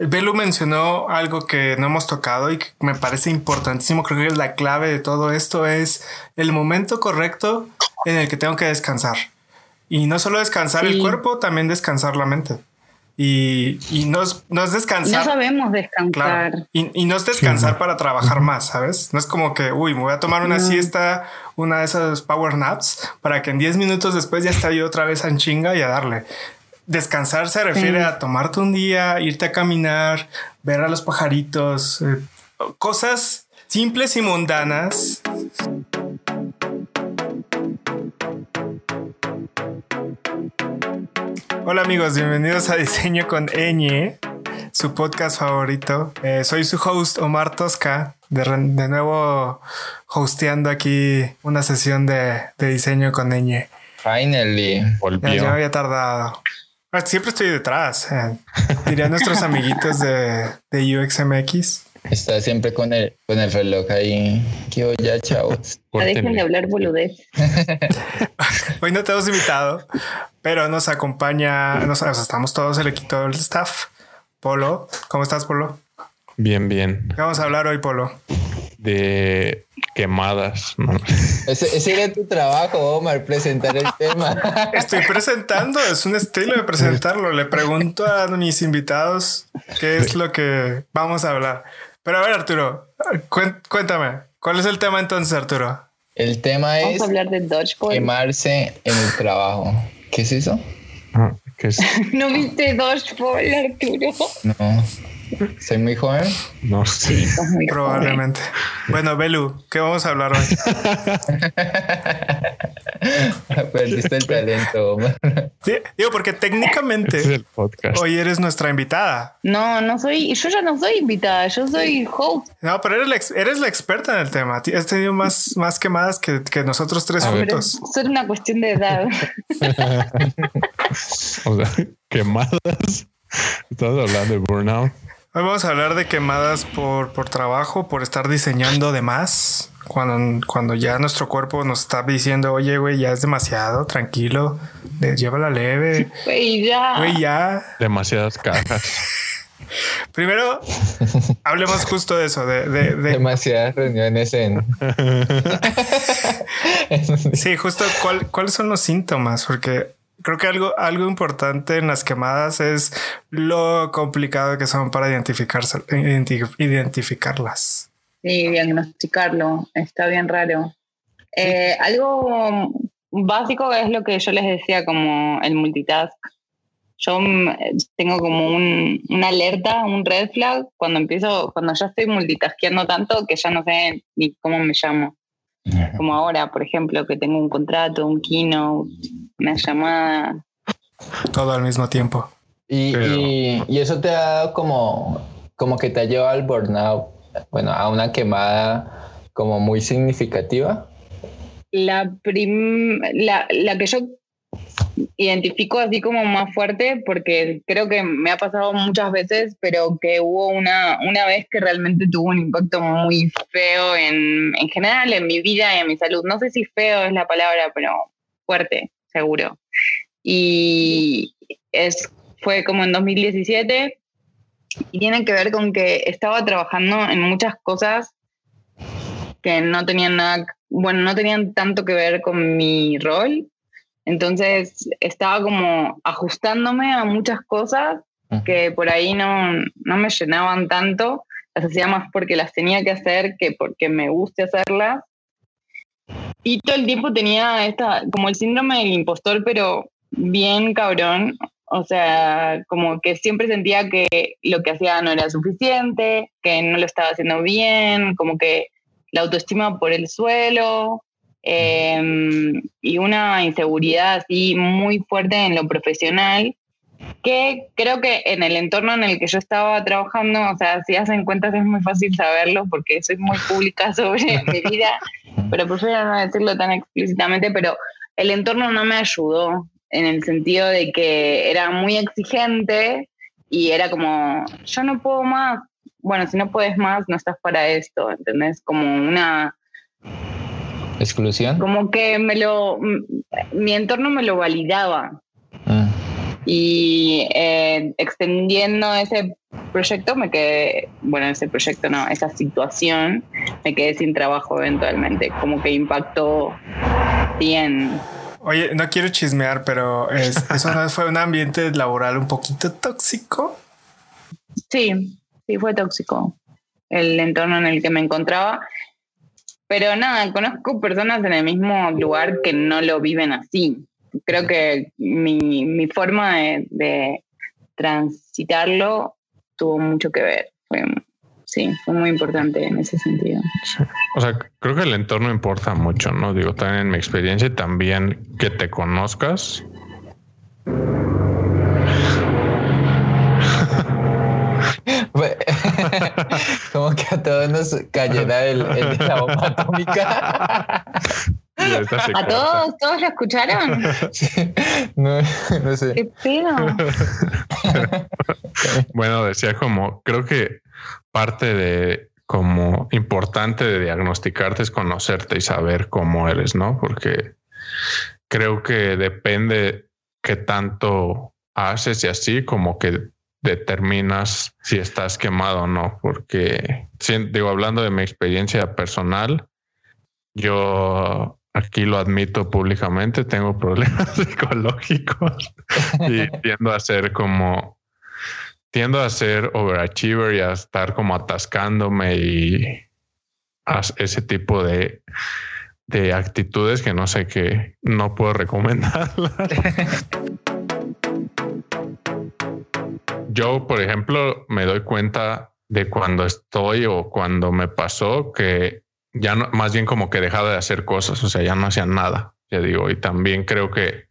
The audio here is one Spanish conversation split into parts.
Belu mencionó algo que no hemos tocado y que me parece importantísimo. Creo que es la clave de todo esto es el momento correcto en el que tengo que descansar. Y no solo descansar el cuerpo, también descansar la mente. Y, no, es, no es descansar. No sabemos descansar. Y, no es descansar para trabajar más, ¿sabes? No es como que, uy, me voy a tomar una siesta, una de esas power naps, para que en 10 minutos después ya esté yo otra vez en chinga y a darle. Descansar se refiere a tomarte un día, irte a caminar, ver a los pajaritos, eh, cosas simples y mundanas. Hola amigos, bienvenidos a Diseño con Eñe, su podcast favorito. Eh, soy su host Omar Tosca, de, nuevo hosteando aquí una sesión de, Diseño con Eñe. Finally, volvió. Ya, había tardado. Ah, siempre estoy detrás. Eh. Diría nuestros amiguitos de, de UXMX. Está siempre con el, con el reloj ahí. Que ya, chavos. Dejen de hablar boludez. Hoy no te hemos invitado, pero nos acompaña, nos, estamos todos el equipo del staff. Polo, ¿cómo estás, Polo? Bien, bien. ¿Qué vamos a hablar hoy, Polo? De quemadas. Ese, era tu trabajo, Omar, presentar el tema. Estoy presentando, es un estilo de presentarlo. Le pregunto a mis invitados qué es lo que vamos a hablar. Pero a ver, Arturo, cuéntame, ¿cuál es el tema entonces, Arturo? El tema es hablar de quemarse en el trabajo. ¿Qué es eso? Ah, ¿qué es? ¿No viste Dodgeball, Arturo? No. ¿Soy muy joven? No sé. Probablemente. Bueno, Belu, ¿qué vamos a hablar hoy? Perdiste el talento. sí, digo, porque técnicamente hoy eres nuestra invitada. No, no soy, yo ya no soy invitada, yo soy host. No, pero eres la, eres la experta en el tema. Has tenido más, más quemadas que, que nosotros tres juntos. Es una cuestión de edad. o sea, quemadas. Estás hablando de burnout. Hoy vamos a hablar de quemadas por, por trabajo, por estar diseñando de más. Cuando, cuando ya nuestro cuerpo nos está diciendo, oye, güey, ya es demasiado, tranquilo, llévala leve. Güey, ya. Güey, ya. Demasiadas cajas. Primero, hablemos justo de eso, de, de, demasiadas reuniones en. sí, justo cuáles son los síntomas, porque creo que algo, algo importante en las quemadas es lo complicado que son para identificarse, identificarlas. Sí, diagnosticarlo. Está bien raro. Eh, algo básico es lo que yo les decía como el multitask. Yo tengo como un, una alerta, un red flag cuando empiezo, cuando ya estoy multitaskeando tanto que ya no sé ni cómo me llamo. Como ahora, por ejemplo, que tengo un contrato, un keynote, una llamada. Todo al mismo tiempo. Y, y, eso te ha dado como, como que te ha llevado al burnout, bueno, a una quemada como muy significativa. La, prim, la, la que yo identifico así como más fuerte porque creo que me ha pasado muchas veces, pero que hubo una, una vez que realmente tuvo un impacto muy feo en, en general en mi vida y en mi salud. No sé si feo es la palabra, pero fuerte, seguro. Y es, fue como en 2017 y tiene que ver con que estaba trabajando en muchas cosas que no tenían nada, bueno, no tenían tanto que ver con mi rol entonces estaba como ajustándome a muchas cosas que por ahí no, no me llenaban tanto, las hacía más porque las tenía que hacer que porque me guste hacerlas. Y todo el tiempo tenía esta, como el síndrome del impostor, pero bien cabrón. O sea, como que siempre sentía que lo que hacía no era suficiente, que no lo estaba haciendo bien, como que la autoestima por el suelo, Em, y una inseguridad así muy fuerte en lo profesional, que creo que en el entorno en el que yo estaba trabajando, o sea, si hacen cuentas es muy fácil saberlo porque soy muy pública sobre mi vida, pero prefiero no decirlo tan explícitamente, pero el entorno no me ayudó en el sentido de que era muy exigente y era como, yo no puedo más, bueno, si no puedes más, no estás para esto, ¿entendés? Como una ¿Exclusión? Como que me lo, mi entorno me lo validaba. Ah. Y eh, extendiendo ese proyecto me quedé, bueno, ese proyecto no, esa situación, me quedé sin trabajo eventualmente, como que impactó bien. Oye, no quiero chismear, pero eso no fue un ambiente laboral un poquito tóxico. Sí, sí fue tóxico el entorno en el que me encontraba. Pero nada, conozco personas en el mismo lugar que no lo viven así. Creo que mi, mi forma de, transitarlo tuvo mucho que ver. Sí, fue muy importante en ese sentido. O sea, creo que el entorno importa mucho, ¿no? Digo, también en mi experiencia, también que te conozcas. Como que a todos nos cayera el, el de la bomba atómica. ¿A todos? ¿Todos lo escucharon? No, no sé. ¿Qué pedo? bueno, decía como, creo que parte de como importante de diagnosticarte es conocerte y saber cómo eres, ¿no? Porque creo que depende qué tanto haces y así como que determinas si estás quemado o no, porque digo, hablando de mi experiencia personal, yo aquí lo admito públicamente, tengo problemas psicológicos y tiendo a ser como, tiendo a ser overachiever y a estar como atascándome y ese tipo de, de actitudes que no sé qué, no puedo recomendarlas. Yo, por ejemplo, me doy cuenta de cuando estoy o cuando me pasó que ya no, más bien como que dejaba de hacer cosas, o sea, ya no hacía nada, ya digo, y también creo que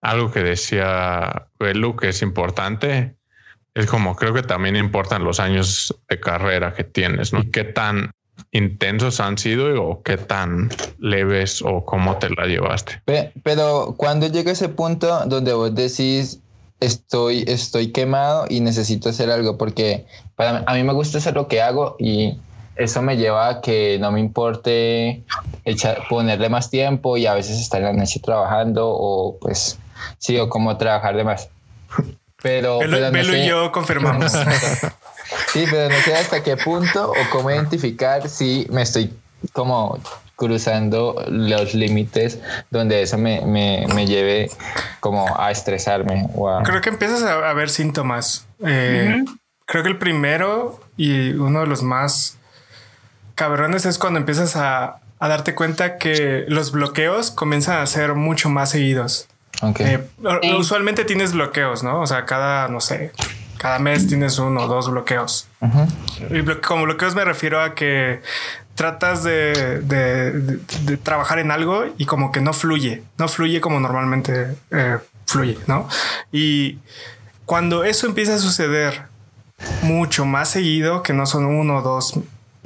algo que decía Belu que es importante, es como creo que también importan los años de carrera que tienes, ¿no? ¿Qué tan intensos han sido o qué tan leves o cómo te la llevaste? Pero cuando llega ese punto donde vos decís, estoy, estoy quemado y necesito hacer algo porque para, a mí me gusta hacer lo que hago y eso me lleva a que no me importe echar, ponerle más tiempo y a veces estar en la noche trabajando o pues sí, o como trabajar de más. Pero, Belo, y yo confirmamos. sí, pero no sé hasta qué punto o cómo identificar si me estoy como cruzando los límites donde eso me, me, me, lleve como a estresarme. Creo que empiezas a, ver síntomas. Eh, creo que el primero y uno de los más cabrones es cuando empiezas a, a darte cuenta que los bloqueos comienzan a ser mucho más seguidos. Eh, usualmente tienes bloqueos, ¿no? O sea, cada, no sé, cada mes tienes uno o dos bloqueos. Y como bloqueos me refiero a que tratas de, de, trabajar en algo y como que no fluye, no fluye como normalmente eh, fluye, ¿no? Y cuando eso empieza a suceder mucho más seguido, que no son uno o dos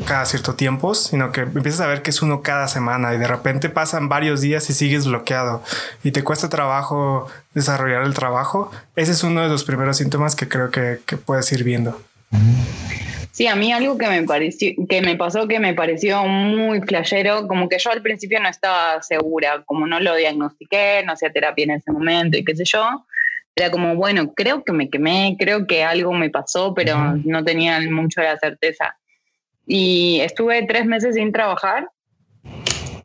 cada cierto tiempo, sino que empiezas a ver que es uno cada semana y de repente pasan varios días y sigues bloqueado y te cuesta trabajo desarrollar el trabajo, ese es uno de los primeros síntomas que creo que, que puedes ir viendo. Sí, a mí algo que me pareció, que me pasó que me pareció muy flashero, como que yo al principio no estaba segura, como no lo diagnostiqué, no hacía terapia en ese momento y qué sé yo. Era como, bueno, creo que me quemé, creo que algo me pasó, pero no tenía mucho la certeza. Y estuve tres meses sin trabajar,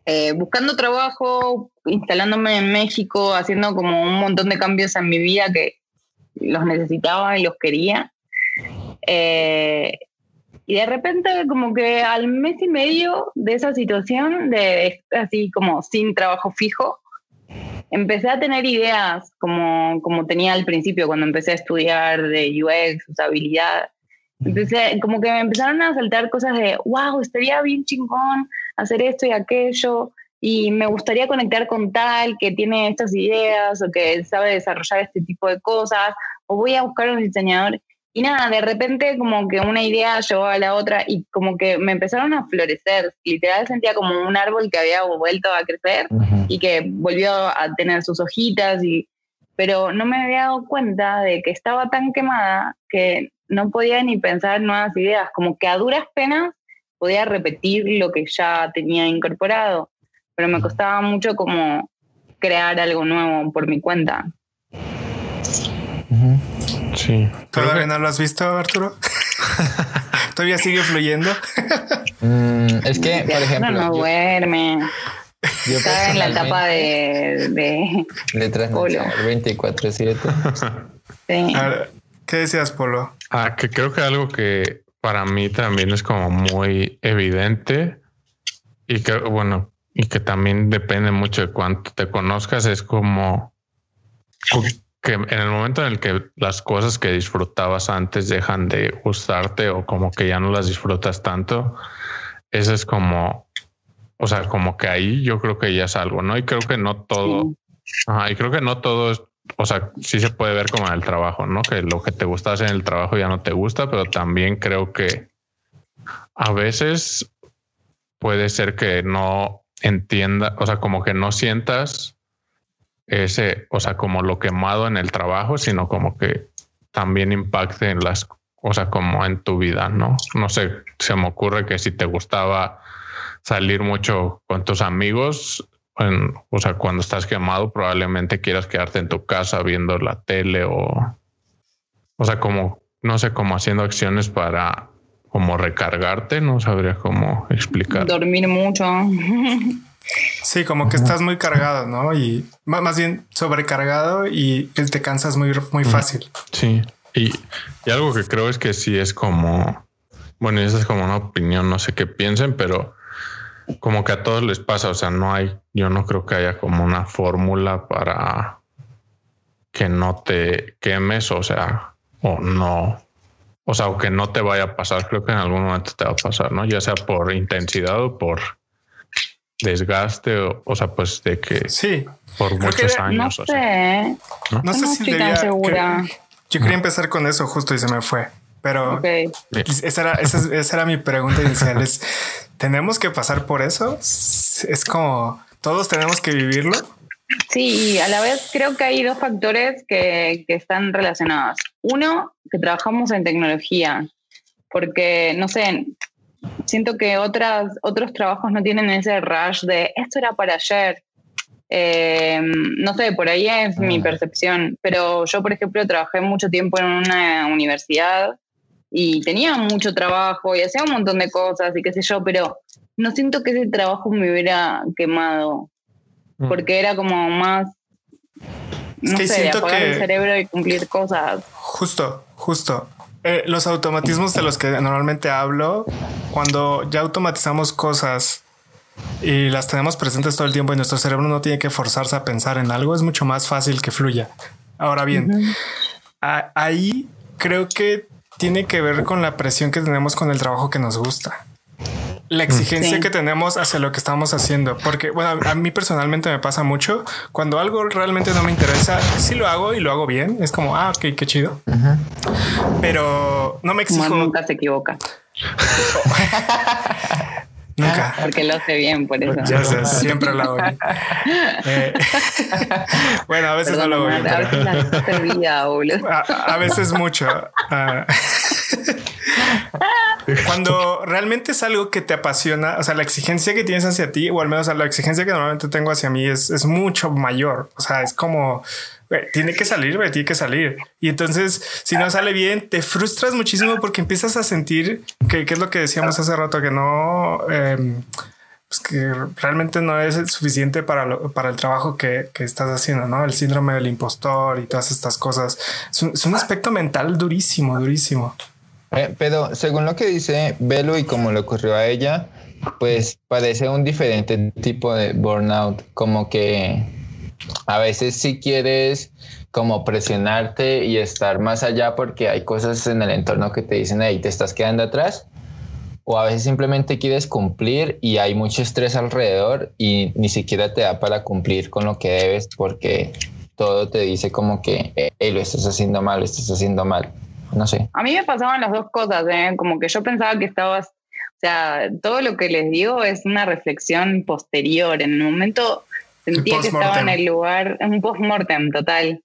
eh, buscando trabajo, instalándome en México, haciendo como un montón de cambios en mi vida que los necesitaba y los quería. Eh, y de repente, como que al mes y medio de esa situación, de así como sin trabajo fijo, empecé a tener ideas como, como tenía al principio cuando empecé a estudiar de UX, usabilidad. Empecé, como que me empezaron a saltar cosas de, wow, estaría bien chingón hacer esto y aquello, y me gustaría conectar con tal que tiene estas ideas o que sabe desarrollar este tipo de cosas, o voy a buscar un diseñador. Y nada, de repente como que una idea llevó a la otra y como que me empezaron a florecer. Literal sentía como un árbol que había vuelto a crecer y que volvió a tener sus hojitas y pero no me había dado cuenta de que estaba tan quemada que no podía ni pensar nuevas ideas, como que a duras penas podía repetir lo que ya tenía incorporado, pero me costaba mucho como crear algo nuevo por mi cuenta. Sí. ¿Todavía no lo has visto, Arturo? ¿Todavía sigue fluyendo? Mm, es que, por ejemplo. No, duerme. yo Está en la etapa de. de Letras Polo. 24-7. sí. A ver, ¿Qué decías, Polo? Ah, que creo que algo que para mí también es como muy evidente y que, bueno, y que también depende mucho de cuánto te conozcas, es como que en el momento en el que las cosas que disfrutabas antes dejan de gustarte o como que ya no las disfrutas tanto, eso es como, o sea, como que ahí yo creo que ya es algo, ¿no? Y creo que no todo, Sí. Ajá, y creo que no todo es, o sea, sí se puede ver como en el trabajo, ¿no? Que lo que te gusta hacer en el trabajo ya no te gusta, pero también creo que a veces puede ser que no entienda, o sea, como que no sientas ese, o sea, como lo quemado en el trabajo, sino como que también impacte en las, o sea, como en tu vida, ¿no? No sé, se me ocurre que si te gustaba salir mucho con tus amigos, en- o sea, cuando estás quemado, probablemente quieras quedarte en tu casa viendo la tele o, o sea, como, no sé, como haciendo acciones para como recargarte, no sabría cómo explicar. Dormir mucho. Sí, como que estás muy cargado, ¿no? Y má- más bien sobrecargado y te cansas muy, muy fácil. Sí, y, y algo que creo es que sí es como, bueno, y esa es como una opinión, no sé qué piensen, pero como que a todos les pasa, o sea, no hay, yo no creo que haya como una fórmula para que no te quemes, o sea, o no, o sea, o que no te vaya a pasar, creo que en algún momento te va a pasar, ¿no? Ya sea por intensidad o por desgaste, o, o sea, pues de que Sí, por Creo muchos que- No años. o sea. sé. no No sé si estoy tan debía- segura. que- yo quería empezar con eso justo y se me fue, pero esa, era, esa, es- esa era mi pregunta inicial. Es, ¿tenemos que pasar por eso? Es como, ¿todos tenemos que vivirlo? Sí, y a la vez creo que hay dos factores que, que están relacionados. Uno, que trabajamos en tecnología, porque, no sé, siento que otras, otros trabajos no tienen ese rush de esto era para ayer. Eh, no sé, por ahí es mi Ah. percepción, pero yo, por ejemplo, trabajé mucho tiempo en una universidad y tenía mucho trabajo y hacía un montón de cosas y qué sé yo, pero no siento que ese trabajo me hubiera quemado Mm. porque era como más, Es no que sé, de apagar que- el cerebro y cumplir cosas. Justo, justo. Eh, los automatismos de los que normalmente hablo, cuando ya automatizamos cosas y las tenemos presentes todo el tiempo y nuestro cerebro no tiene que forzarse a pensar en algo, es mucho más fácil que fluya. Ahora bien, Ujú. a- ahí creo que tiene que ver con la presión que tenemos con el trabajo que nos gusta. La exigencia Sí. que tenemos hacia lo que estamos haciendo. Porque, bueno, a mí personalmente me pasa mucho. Cuando algo realmente no me interesa, sí lo hago y lo hago bien. Es como, ah, ok, qué chido. Pero no me exijo nunca se equivoca, nunca. porque lo hace bien, por eso. Ya sé, siempre lo hago bien. Eh, bueno, a veces Perdón, no lo hago bien. A pero- veces la. A, a veces mucho. Ah. Cuando realmente es algo que te apasiona, o sea, la exigencia que tienes hacia ti, o al menos la exigencia que normalmente tengo hacia mí es, es mucho mayor. O sea, es como, güey, tiene que salir, güey, tiene que salir. Y entonces, si no sale bien, te frustras muchísimo porque empiezas a sentir que, que es lo que decíamos hace rato, que no... em, pues que realmente no es suficiente para, lo- para el trabajo que, que estás haciendo, ¿no? El síndrome del impostor y todas estas cosas. Es un, es un aspecto mental durísimo, durísimo. Eh, pero según lo que dice Belo y como le ocurrió a ella, pues parece un diferente tipo de burnout, como que a veces si quieres como presionarte y estar más allá porque hay cosas en el entorno que te dicen, hey, te estás quedando atrás, o a veces simplemente quieres cumplir y hay mucho estrés alrededor y ni siquiera te da para cumplir con lo que debes porque todo te dice como que, hey, lo estás haciendo mal, lo estás haciendo mal. No sé. A mí me pasaban las dos cosas, ¿eh? como que yo pensaba que estabas, o sea, todo lo que les digo es una reflexión posterior. En el momento sentía que estaba en el lugar, un post-mortem total,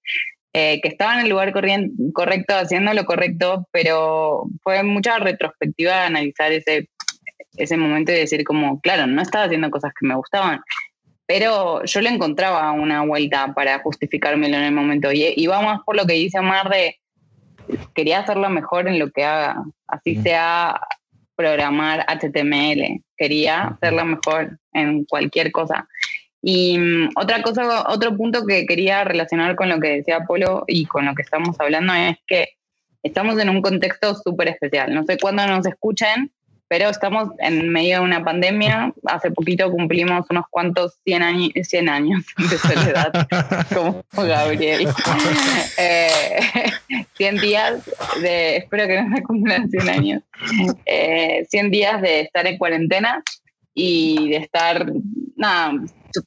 eh, que estaba en el lugar correcto, haciendo lo correcto, pero fue mucha retrospectiva analizar ese, ese momento y decir como, claro, no estaba haciendo cosas que me gustaban. Pero yo le encontraba una vuelta para justificármelo en el momento. Y, va más por lo que dice Omar de quería hacerlo mejor en lo que haga, así sea programar HTML, quería hacerlo mejor en cualquier cosa. Y mm, otra cosa, otro punto que quería relacionar con lo que decía Polo y con lo que estamos hablando es que estamos en un contexto súper especial. No sé cuándo nos escuchen, pero estamos en medio de una pandemia. Hace poquito cumplimos unos cuantos 100 años, 100 años de soledad, como Gabriel. 100 eh, días de, espero que no se cumplan 100 años, 100 eh, días de estar en cuarentena y de estar, nada,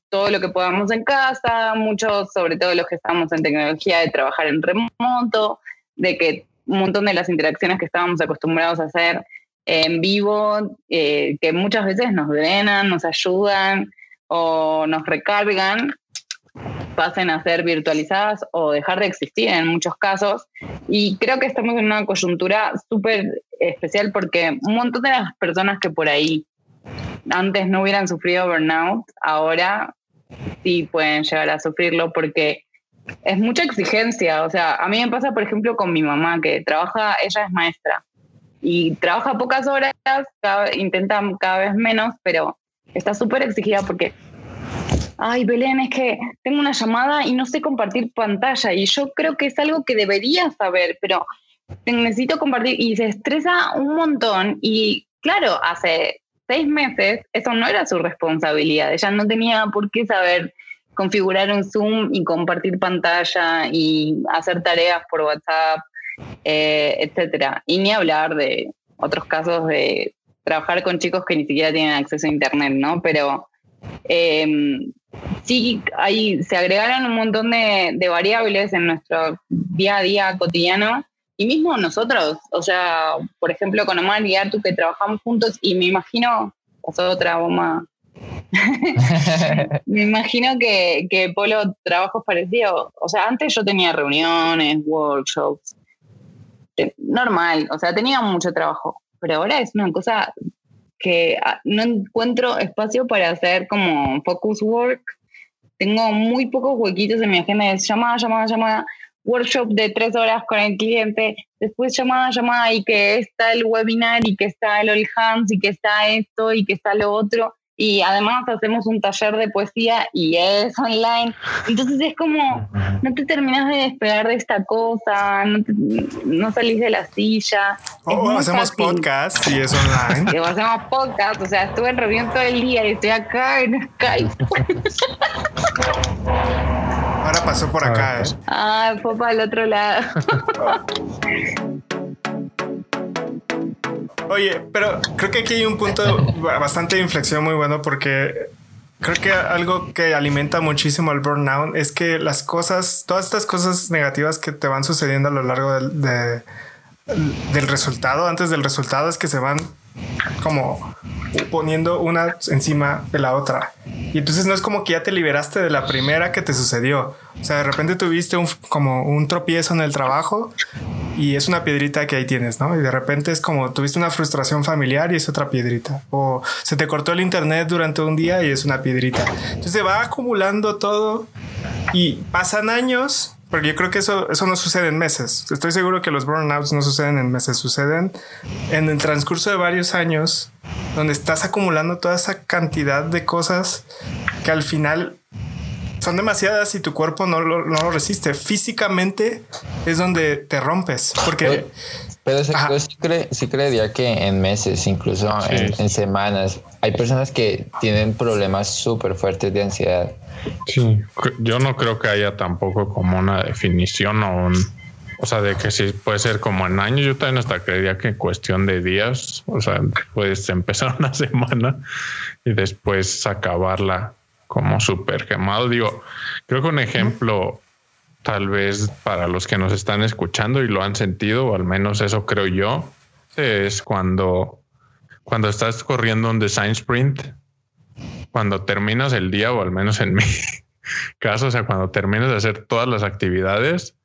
todo lo que podamos en casa, muchos, sobre todo los que estamos en tecnología, de trabajar en remoto, de que un montón de las interacciones que estábamos acostumbrados a hacer en vivo, eh, que muchas veces nos drenan, nos ayudan o nos recargan, pasen a ser virtualizadas o dejar de existir en muchos casos. Y creo que estamos en una coyuntura súper especial porque un montón de las personas que por ahí antes no hubieran sufrido burnout, ahora sí pueden llegar a sufrirlo porque es mucha exigencia. O sea, a mí me pasa, por ejemplo, con mi mamá, que trabaja, ella es maestra y trabaja pocas horas, intenta cada vez menos, pero está súper exigida porque, ay, Belén, es que tengo una llamada y no sé compartir pantalla y yo creo que es algo que debería saber, pero necesito compartir y se estresa un montón y claro, hace seis meses eso no era su responsabilidad, ella no tenía por qué saber configurar un Zoom y compartir pantalla y hacer tareas por WhatsApp eh, etcétera. Y ni hablar de otros casos de trabajar con chicos que ni siquiera tienen acceso a Internet, ¿no? Pero em, sí, ahí se agregaron un montón de, variables en nuestro día a día cotidiano. Y mismo nosotros, o sea, por ejemplo, con Omar y Artu que trabajamos juntos y me imagino, pasó otra bomba me imagino que, que Polo trabajos parecidos. O sea, antes yo tenía reuniones, workshops, normal, o sea, tenía mucho trabajo, pero ahora es una cosa que ah, no encuentro espacio para hacer como focus work. Tengo muy pocos huequitos en mi agenda de llamada, llamada, llamada, workshop de tres horas con el cliente, después llamada, llamada y que está el webinar y que está el all hands y que está esto y que está lo otro y además hacemos un taller de poesía y es online. Entonces es como, no te terminas de despegar de esta cosa, no, salís de la silla. O hacemos podcast y es online. Hacemos podcast, o sea, estuve en reunión todo el día y estoy acá en Skype. Ahora pasó por acá, ¿eh? Ah, fue para el otro lado. Oye, pero creo que aquí hay un punto bastante de inflexión muy bueno porque creo que algo que alimenta muchísimo el burnout es que las cosas, todas estas cosas negativas que te van sucediendo a lo largo del, del resultado, antes del resultado, es que se van como poniendo una encima de la otra. Y entonces no es como que ya te liberaste de la primera que te sucedió. O sea, de repente tuviste un, como un tropiezo en el trabajo y es una piedrita que ahí tienes, ¿no? Y de repente es como tuviste una frustración familiar y es otra piedrita. O se te cortó el internet durante un día y es una piedrita. Entonces se va acumulando todo y pasan años porque yo creo que eso, eso no sucede en meses. Estoy seguro que los burnouts no suceden en meses, suceden en el transcurso de varios años, donde estás acumulando toda esa cantidad de cosas que al final son demasiadas y tu cuerpo no lo, no lo resiste. Físicamente es donde te rompes, porque... Pero sí, creería que en meses, incluso en, semanas, hay personas que tienen problemas súper fuertes de ansiedad. Sí, yo no creo que haya tampoco como una definición o un, o sea, de que si puede ser como en años, yo también hasta creería que en cuestión de días, o sea, puedes empezar una semana y después acabarla como súper quemado. Digo, creo que un ejemplo tal vez para los que nos están escuchando y lo han sentido, o al menos eso creo yo, es cuando, cuando estás corriendo un design sprint, cuando terminas el día, o al menos en mi caso, o sea, cuando terminas de hacer todas las actividades,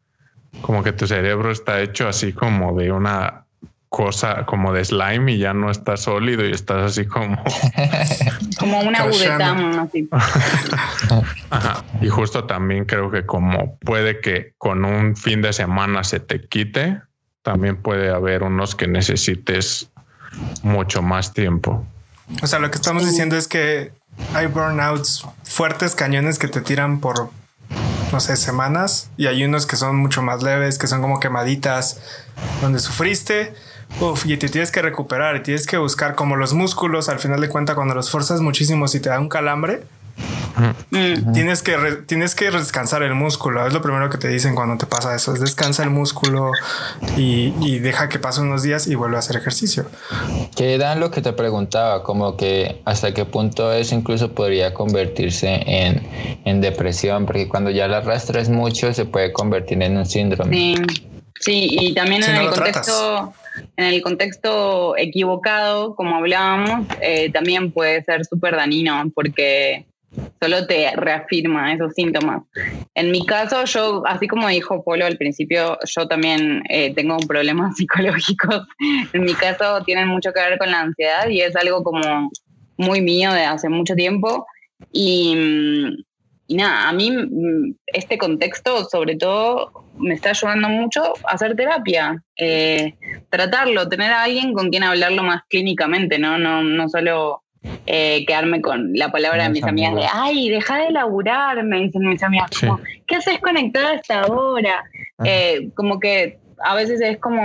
como que tu cerebro está hecho así como de una cosa como de slime y ya no está sólido y estás así como como una budeta y justo también creo que como puede que con un fin de semana se te quite también puede haber unos que necesites mucho más tiempo. O sea, lo que estamos diciendo es que hay burnouts fuertes, cañones que te tiran por, no sé, semanas y hay unos que son mucho más leves, que son como quemaditas, donde sufriste. Uf, y te tienes que recuperar y tienes que buscar como los músculos, al final de cuentas, cuando los fuerzas muchísimo, si te da un calambre, Mm. Tienes que tienes que descansar el músculo. Es lo primero que te dicen cuando te pasa eso. Es descansa el músculo y, deja que pase unos días y vuelve a hacer ejercicio. Que era lo que te preguntaba, como que hasta qué punto eso incluso podría convertirse en, en depresión, porque cuando ya la arrastras mucho se puede convertir en un síndrome. Sí, sí y también en el contexto en el contexto equivocado, como hablábamos, eh, también puede ser súper dañino porque solo te reafirma esos síntomas. En mi caso, yo, así como dijo Polo al principio, yo también eh, tengo problemas psicológicos. En mi caso, tienen mucho que ver con la ansiedad y es algo como muy mío de hace mucho tiempo. Y, nada, a mí mm, este contexto, sobre todo, me está ayudando mucho a hacer terapia, eh, tratarlo, tener a alguien con quien hablarlo más clínicamente, ¿no? No, no solo eh, quedarme con la palabra de mis amigas de, ay, deja de laburar, me dicen mis amigas, ¿qué haces conectada a esta hora? Eh, como que a veces es como,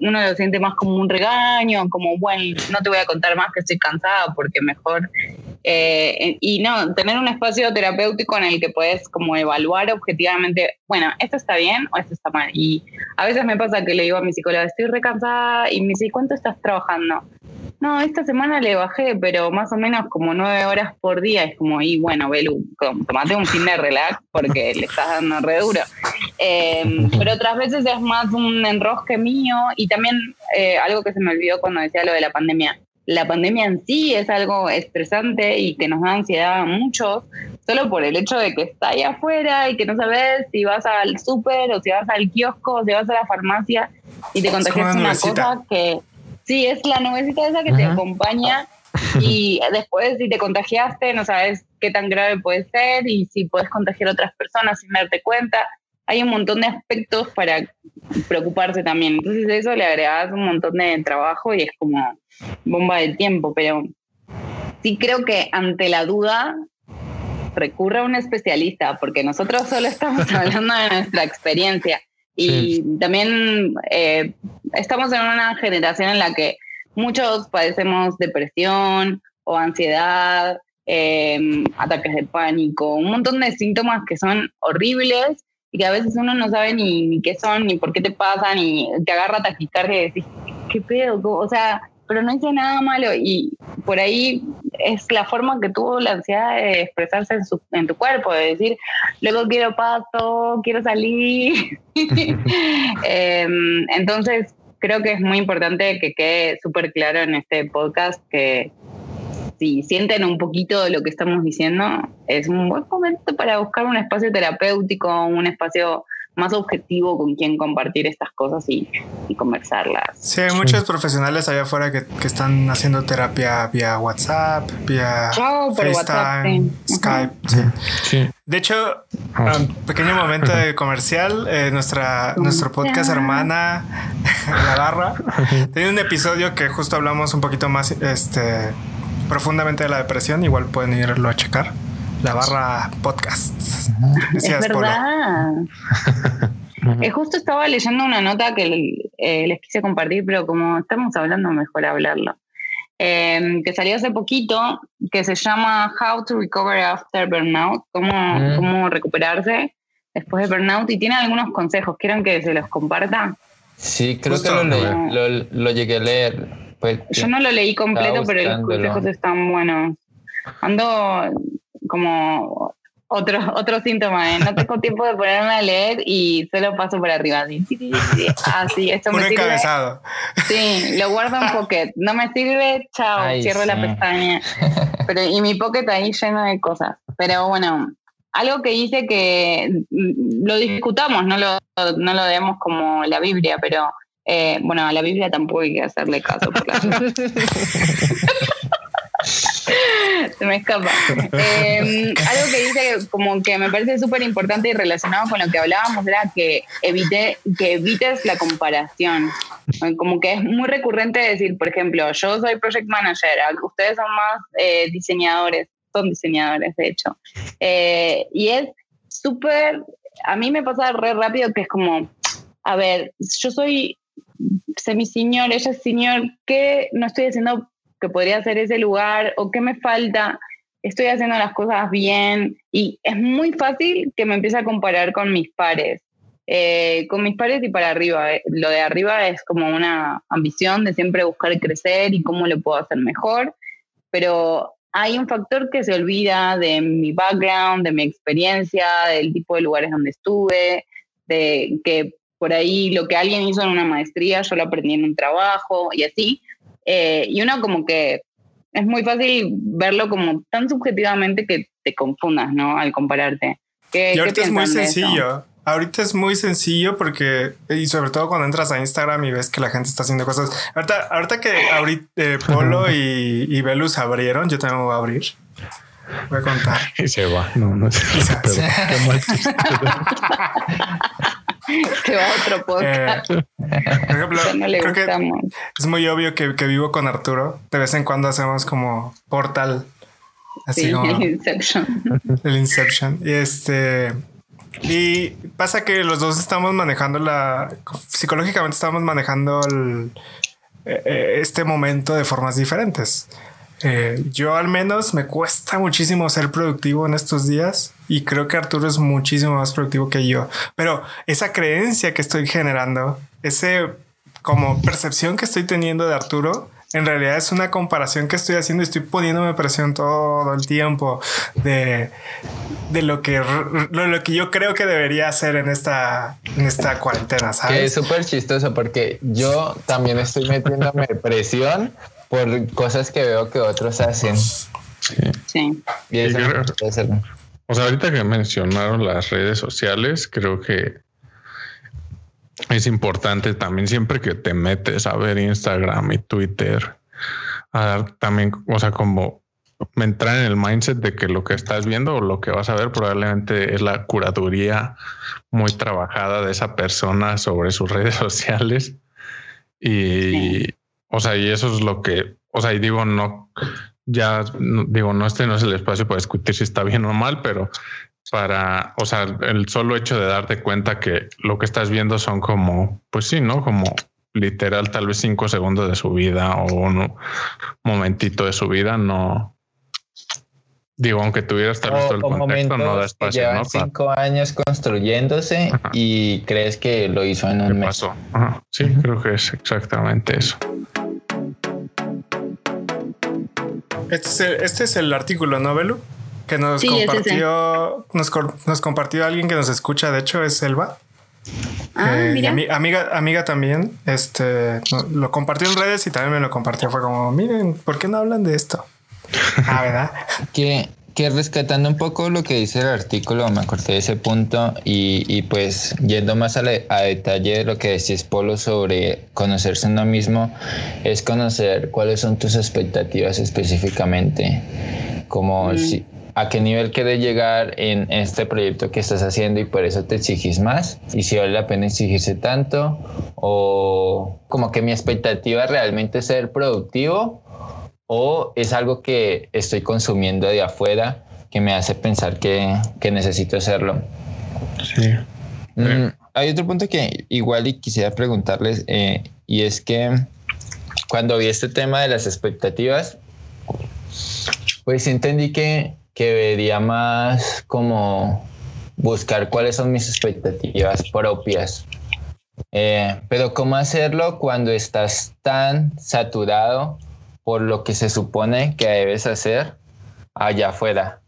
uno lo siente más como un regaño, como, bueno, no te voy a contar más que estoy cansada porque mejor... Eh, y no, tener un espacio terapéutico en el que puedes como evaluar objetivamente, bueno, esto está bien o esto está mal. Y a veces me pasa que le digo a mi psicóloga, estoy recansada y me dice, ¿cuánto estás trabajando? No, esta semana le bajé, pero más o menos como nueve horas por día. Es como, y bueno, Belu, tomate un fin de relax porque le estás dando re duro. Em, pero otras veces es más un enrosque mío y también eh, algo que se me olvidó cuando decía lo de la pandemia. La pandemia en sí es algo estresante y que nos da ansiedad a muchos, solo por el hecho de que está ahí afuera y que no sabes si vas al súper o si vas al kiosco o si vas a la farmacia y te contagias una cosa que Sí, es la nubecita esa que te acompaña y después si te contagiaste no sabes qué tan grave puede ser y si puedes contagiar a otras personas sin darte cuenta. Hay un montón de aspectos para preocuparse también. Entonces eso le agregas un montón de trabajo y es como bomba de tiempo, pero sí creo que ante la duda recurra a un especialista, porque nosotros solo estamos hablando de nuestra experiencia. Y también eh, estamos en una generación en la que muchos padecemos depresión o ansiedad, em, ataques de pánico, un montón de síntomas que son horribles y que a veces uno no sabe ni, qué son, ni por qué te pasan, y te agarra taquicardia y decís, ¿qué pedo? O sea, pero no hice nada malo y por ahí es la forma que tuvo la ansiedad de expresarse en, su, en tu cuerpo, de decir, luego quiero paso, quiero salir. Em, entonces, creo que es muy importante que quede súper claro en este podcast que si sienten un poquito de lo que estamos diciendo, es un buen momento para buscar un espacio terapéutico, un espacio más objetivo con quien compartir estas cosas y, conversarlas. Sí, hay muchos profesionales allá afuera que, están haciendo terapia vía WhatsApp, vía FaceTime, Skype. Sí. De hecho, un pequeño momento de comercial, eh, nuestra, nuestro podcast hermana, La Barra, tiene un episodio que justo hablamos un poquito más este, profundamente de la depresión, igual pueden irlo a checar la barra podcast. es verdad. Eh, justo estaba leyendo una nota que eh, les quise compartir, pero como estamos hablando, mejor hablarlo. Em, que salió hace poquito, que se llama How to Recover After Burnout, cómo, mm. cómo recuperarse después de burnout, y tiene algunos consejos. ¿Quieren que se los comparta? Sí, creo que lo, lo, llegué a leer. Pues, Yo no lo leí completo, pero los consejos están buenos. Ando como otro, otro síntoma, ¿eh? no tengo tiempo de ponerme a leer y solo paso por arriba. Así, así esto me sirve. encabezado. Sí, lo guardo en pocket. No me sirve, chao, cierro la pestaña. Pero, y mi pocket ahí lleno de cosas. Pero bueno, algo que hice que mm, lo discutamos, no lo, no lo demos como la Biblia, pero eh, bueno, a la Biblia tampoco hay que hacerle caso. Por la Se me escapa. Em, algo que dice como que me parece súper importante y relacionado con lo que hablábamos era que, evite, que evites la comparación. Como que es muy recurrente decir, por ejemplo, yo soy project manager, ustedes son más eh, diseñadores, son diseñadores de hecho. Eh, y es súper, a mí me pasa re rápido que es como, a ver, yo soy semi-senior, ella es senior, ¿qué no estoy haciendo que podría ser ese lugar o qué me falta? Estoy haciendo las cosas bien y es muy fácil que me empiece a comparar con mis pares. Eh, con mis pares y para arriba. Eh, lo de arriba es como una ambición de siempre buscar crecer y cómo lo puedo hacer mejor, pero hay un factor que se olvida de mi background, de mi experiencia, del tipo de lugares donde estuve, de que por ahí lo que alguien hizo en una maestría, yo lo aprendí en un trabajo y así. Eh, y uno como que es muy fácil verlo como tan subjetivamente que te confundas, ¿no? Al compararte. ¿Qué, y ahorita es muy sencillo. Ahorita es muy sencillo porque, y sobre todo cuando entras a Instagram y ves que la gente está haciendo cosas. Ahorita, ahorita que ahorita eh, Polo y, y Velus abrieron, yo también me voy a abrir. Voy a contar. Y se va. No, no se, que va otro podcast. Eh, por ejemplo, creo que es muy obvio que, que, vivo con Arturo. De vez en cuando hacemos como portal. Así como el Inception. El Inception. Y este. Y pasa que los dos estamos manejando la. Psicológicamente estamos manejando el, eh, eh, este momento de formas diferentes. Eh, yo al menos me cuesta muchísimo ser productivo en estos días y creo que Arturo es muchísimo más productivo que yo. Pero esa creencia que estoy generando, ese como percepción que estoy teniendo de Arturo, en realidad es una comparación que estoy haciendo y estoy poniéndome presión todo el tiempo de, de lo, que, lo, que yo creo que debería hacer en esta, en esta cuarentena, ¿sabes? Que es súper chistoso porque yo también estoy metiéndome presión por cosas que veo que otros hacen. Sí. Y eso o sea, ahorita que mencionaron las redes sociales, creo que es importante también siempre que te metes a ver Instagram y Twitter, a dar también, o sea, como entrar en el mindset de que lo que estás viendo o lo que vas a ver probablemente es la curaduría muy trabajada de esa persona sobre sus redes sociales. Y, o sea, y eso es lo que, o sea, y digo, no, ya digo, no, este no es el espacio para discutir si está bien o mal, pero para, o sea, el solo hecho de darte cuenta que lo que estás viendo son como, pues sí, ¿no? Como literal, tal vez cinco segundos de su vida o un momentito de su vida, no. Digo, aunque tuvieras tal vez todo el contexto, no da espacio, ¿no? Cinco años construyéndose y crees que lo hizo en un mes. Pasó? Sí, creo que es exactamente eso. Este es el, este es el artículo, ¿no, Belu? Que nos compartió, nos, compartió alguien que nos escucha, de hecho, es Selva. Ah, eh, amiga, amiga también, este, lo compartió en redes y también me lo compartió. Fue como, miren, ¿por qué no hablan de esto? Ah, ¿verdad? que que rescatando un poco lo que dice el artículo, me acordé de ese punto y, y pues yendo más a, a, detalle de lo que decís Polo sobre conocerse uno mismo, es conocer cuáles son tus expectativas específicamente, como mm. si, a qué nivel quieres llegar en este proyecto que estás haciendo y por eso te exigís más y si vale la pena exigirse tanto o como que mi expectativa realmente es ser productivo o es algo que estoy consumiendo de afuera que me hace pensar que, necesito hacerlo. Sí. Mm, hay otro punto que igual y quisiera preguntarles eh, y es que cuando vi este tema de las expectativas, pues entendí que, que debería más como buscar cuáles son mis expectativas propias. Eh, pero cómo hacerlo cuando estás tan saturado por lo que se supone que debes hacer allá afuera,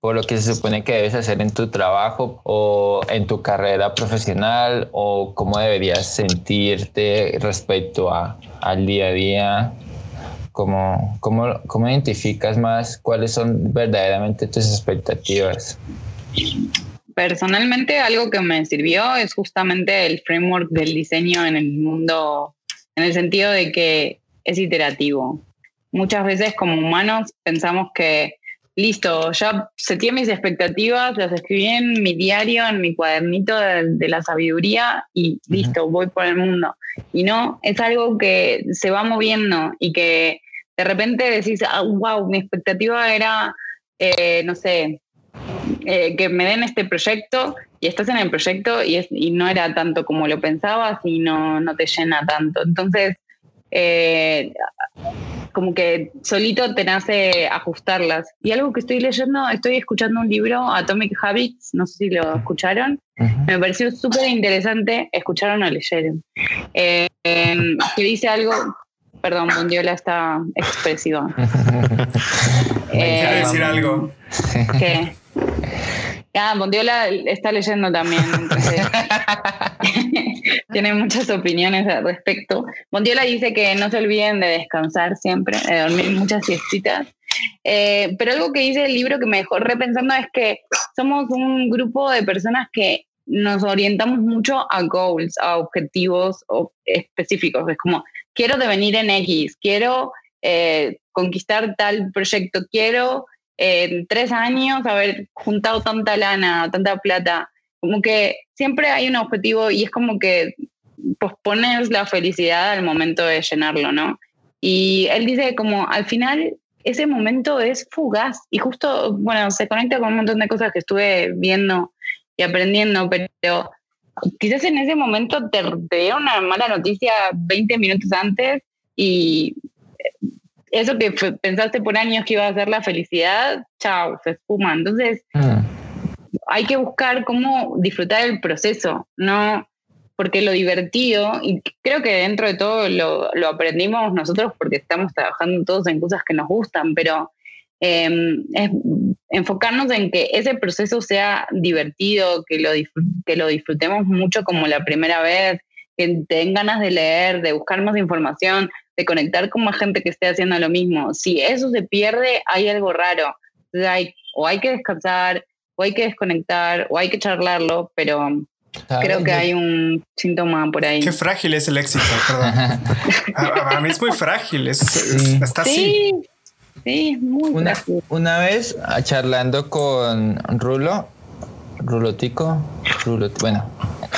por lo que se supone que debes hacer en tu trabajo o en tu carrera profesional o cómo deberías sentirte respecto a, al día a día. ¿Cómo, cómo, cómo identificas más cuáles son verdaderamente tus expectativas? Personalmente, algo que me sirvió es justamente el framework del diseño en el mundo, en el sentido de que es iterativo. Muchas veces como humanos pensamos que, listo, ya sentí mis expectativas, las escribí en mi diario, en mi cuadernito de, la sabiduría y listo, voy por el mundo. Y no, es algo que se va moviendo y que de repente decís, wow, ah, mi expectativa era, eh, no sé, eh, que me den este proyecto y estás en el proyecto y, es, y no era tanto como lo pensabas y no, no te llena tanto. Entonces, eh, como que solito te nace ajustarlas. Y algo que estoy leyendo, estoy escuchando un libro, Atomic Habits, no sé si lo escucharon, me pareció súper interesante, escucharon o leyeron, eh, em, que dice algo, perdón, Bondiola está expresiva. Quiere decir algo. ¿Qué? Ah, Bondiola está leyendo también, tiene muchas opiniones al respecto. Bondiola dice que no se olviden de descansar siempre, de dormir muchas siestitas. Eh, pero algo que dice el libro que me dejó repensando es que somos un grupo de personas que nos orientamos mucho a goals, a objetivos específicos. Es como, quiero devenir en X, quiero eh, conquistar tal proyecto, quiero en tres años haber juntado tanta lana, tanta plata. Como que siempre hay un objetivo y es como que pospones la felicidad al momento de llenarlo, ¿no? Y él dice como al final ese momento es fugaz y justo, bueno, se conecta con un montón de cosas que estuve viendo y aprendiendo, pero quizás en ese momento te, te dieron una mala noticia 20 minutos antes y eso que pensaste por años que iba a ser la felicidad, chao, se espuma. Entonces, mm. hay que buscar cómo disfrutar el proceso, ¿no? Porque lo divertido, y creo que dentro de todo lo, lo aprendimos nosotros porque estamos trabajando todos en cosas que nos gustan, pero em, es enfocarnos en que ese proceso sea divertido, que lo, que lo disfrutemos mucho como la primera vez, que tengan ganas de leer, de buscar más información, de conectar con más gente que esté haciendo lo mismo. Si eso se pierde, hay algo raro. hay, o hay que descansar, o hay que desconectar, o hay que charlarlo, pero creo que hay un síntoma por ahí. Qué frágil es el éxito, perdón. a, mí es muy frágil, es, está así. Sí, muy una, frágil. Una vez charlando con Rulo, Rulotico, Rulotico, bueno,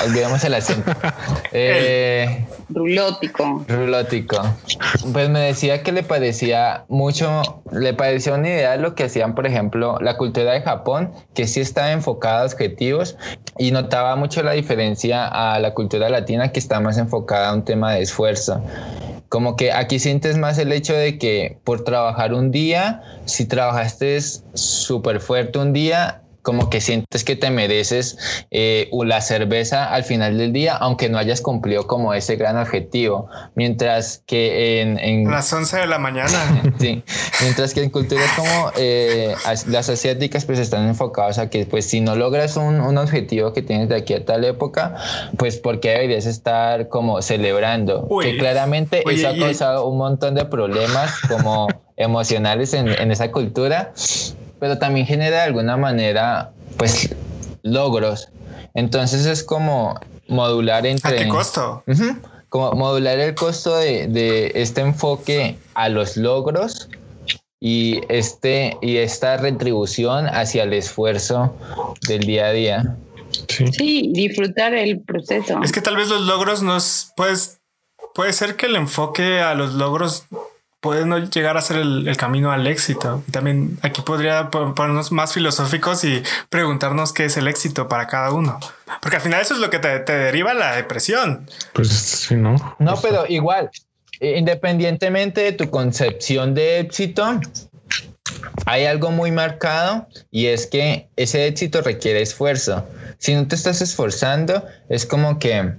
olvidemos el acento. Eh, rulótico. Rulótico. Pues me decía que le parecía mucho, le parecía una idea lo que hacían, por ejemplo, la cultura de Japón, que sí estaba enfocada a objetivos y notaba mucho la diferencia a la cultura latina, que está más enfocada a un tema de esfuerzo como que aquí sientes más el hecho de que por trabajar un día, si trabajaste súper fuerte un día, como que sientes que te mereces eh, la cerveza al final del día, aunque no hayas cumplido como ese gran objetivo. Mientras que en... en las 11 de la mañana. sí, mientras que en culturas como eh, las asiáticas pues están enfocadas a que pues si no logras un, un, objetivo que tienes de aquí a tal época, pues porque deberías estar como celebrando. que claramente eso ha causado un montón de problemas como emocionales en, en esa cultura pero también genera de alguna manera, pues, logros. Entonces es como modular entre... ¿A qué costo? como modular el costo de, de, este enfoque a los logros y, este, y esta retribución hacia el esfuerzo del día a día. Sí. sí, disfrutar el proceso. Es que tal vez los logros nos... Pues, puede ser que el enfoque a los logros puede no llegar a ser el, camino al éxito. Y también aquí podría ponernos más filosóficos y preguntarnos qué es el éxito para cada uno. Porque al final eso es lo que te, deriva la depresión. Pues sí, no. No, pues, pero igual, independientemente de tu concepción de éxito, hay algo muy marcado y es que ese éxito requiere esfuerzo. Si no te estás esforzando, es como que,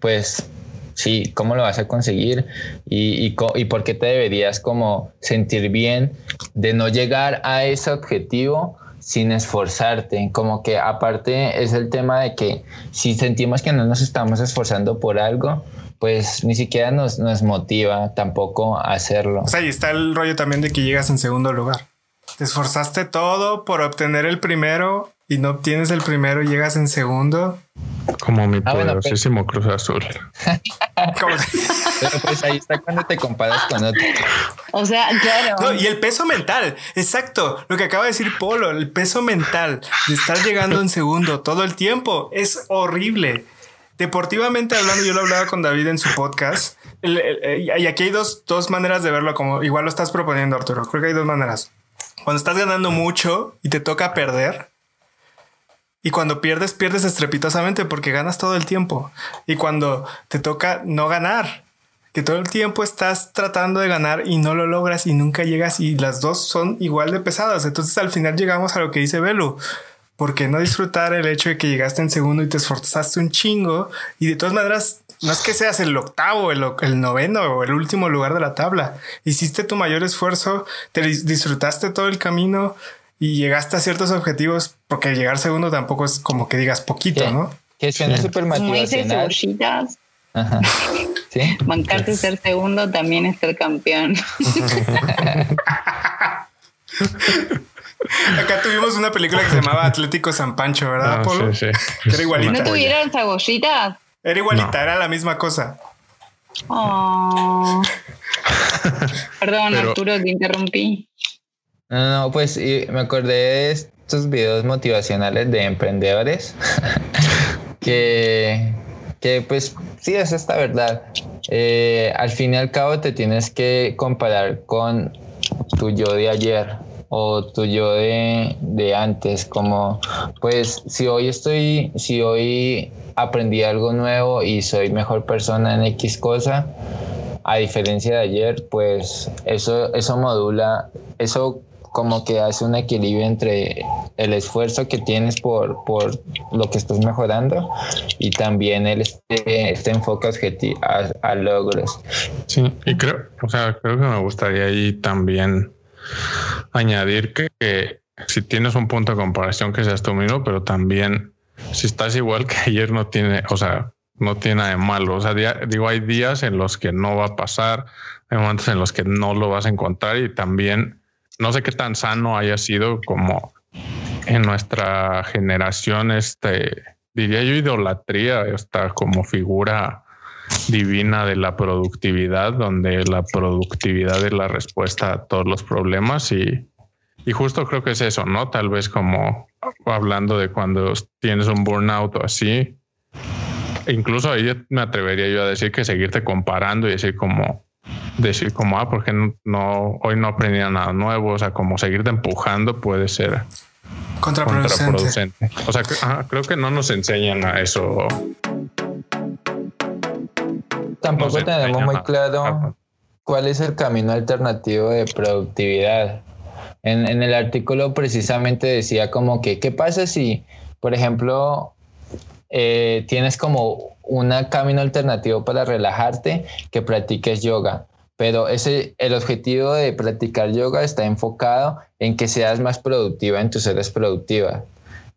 pues, sí, cómo lo vas a conseguir y, y, por qué te deberías como sentir bien de no llegar a ese objetivo sin esforzarte. Como que aparte es el tema de que si sentimos que no nos estamos esforzando por algo, pues ni siquiera nos, nos motiva tampoco hacerlo. O sea, y está el rollo también de que llegas en segundo lugar. Te esforzaste todo por obtener el primero y no obtienes el primero y llegas en segundo. Como mi poderosísimo Cruz Azul. pero pues ahí está cuando te comparas con otro. O sea, claro. y el peso mental, exacto. Lo que acaba de decir Polo, el peso mental de estar llegando en segundo todo el tiempo es horrible. Deportivamente hablando, yo lo hablaba con David en su podcast. y aquí hay dos, dos maneras de verlo, como igual lo estás proponiendo, Arturo. Creo que hay dos maneras. Cuando estás ganando mucho y te toca perder, y cuando pierdes, pierdes estrepitosamente porque ganas todo el tiempo. Y cuando te toca no ganar, que todo el tiempo estás tratando de ganar y no lo logras y nunca llegas y las dos son igual de pesadas. Entonces al final llegamos a lo que dice Belu. ¿Por qué no disfrutar el hecho de que llegaste en segundo y te esforzaste un chingo? Y de todas maneras, no es que seas el octavo, el, el, noveno o el último lugar de la tabla. Hiciste tu mayor esfuerzo, te disfrutaste todo el camino, y llegaste a ciertos objetivos, porque llegar segundo tampoco es como que digas poquito, ¿no? Que suena súper motivacional. Ajá. ¿Sí? Bancarte ser segundo también es ser campeón. Acá tuvimos una película que se llamaba Atlético San Pancho, ¿verdad, ah, Polo? Sí, sí. era igualita. ¿No tuvieron cegollitas? Era igualita, era la misma cosa. Oh. Perdón, Arturo, te interrumpí. No, no, pues me acordé de estos videos motivacionales de emprendedores que, que, pues sí, es esta verdad. Eh, al fin y al cabo te tienes que comparar con tu yo de ayer o tu yo de, de antes, como pues si hoy estoy, si hoy aprendí algo nuevo y soy mejor persona en X cosa, a diferencia de ayer, pues eso, eso modula, eso como que hace un equilibrio entre el esfuerzo que tienes por, por lo que estás mejorando y también el este, este enfoque objetivo a, logros. Sí, y creo, o sea, creo que me gustaría ahí también añadir que, si tienes un punto de comparación que seas tú mismo, pero también si estás igual que ayer no tiene, o sea, no tiene nada de malo. O sea, digo, hay días en los que no va a pasar, hay momentos en los que no lo vas a encontrar y también no sé qué tan sano haya sido como en nuestra generación, este, diría yo, idolatría, esta como figura divina de la productividad, donde la productividad es la respuesta a todos los problemas y, y justo creo que es eso, ¿no? Tal vez como hablando de cuando tienes un burnout o así, incluso ahí me atrevería yo a decir que seguirte comparando y decir como, decir como, ah, porque no, hoy no aprendí nada nuevo, o sea, como seguirte empujando puede ser contraproducente. O sea, creo que no nos enseñan a eso. Tampoco tenemos muy claro cuál es el camino alternativo de productividad. En, en el artículo precisamente decía como que, ¿qué pasa si, por ejemplo, eh, tienes como un camino alternativo para relajarte que practiques yoga? pero ese, el objetivo de practicar yoga está enfocado en que seas más productiva en tus horas productivas.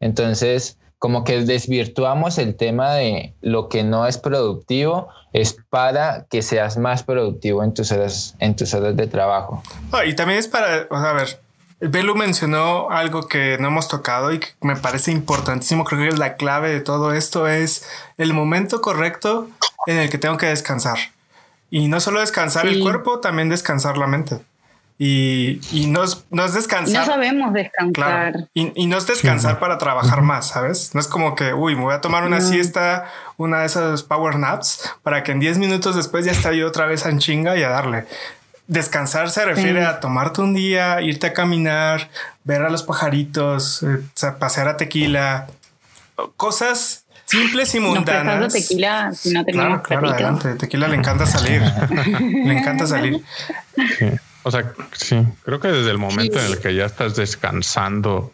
Entonces, como que desvirtuamos el tema de lo que no es productivo es para que seas más productivo en tus horas, en tus horas de trabajo. Ah, y también es para, a ver, Belu mencionó algo que no hemos tocado y que me parece importantísimo, creo que es la clave de todo esto, es el momento correcto en el que tengo que descansar. Y no solo descansar el cuerpo, también descansar la mente. Y, y no, es, no, es, descansar. No sabemos descansar. Y, y, no es descansar para trabajar más, ¿sabes? No es como que, uy, me voy a tomar una siesta, una de esas power naps, para que en 10 minutos después ya esté yo otra vez en chinga y a darle. Descansar se refiere a tomarte un día, irte a caminar, ver a los pajaritos, eh, pasear a tequila, cosas simples y mundanas. Nos tequila si no tenemos claro, claro, adelante. Tequila le encanta salir. le encanta salir. O sea, sí, creo que desde el momento en el que ya estás descansando,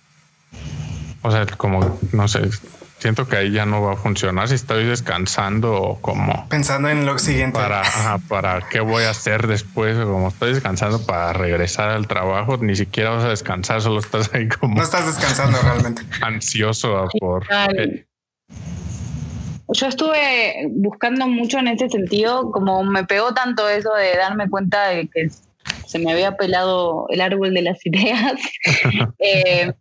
o sea, como, no sé, siento que ahí ya no va a funcionar si estoy descansando o como pensando en lo siguiente. Para para qué voy a hacer después o como estoy descansando para regresar al trabajo ni siquiera vas a descansar solo estás ahí como no estás descansando realmente. ansioso por yo estuve buscando mucho en ese sentido, como me pegó tanto eso de darme cuenta de que se me había pelado el árbol de las ideas. eh,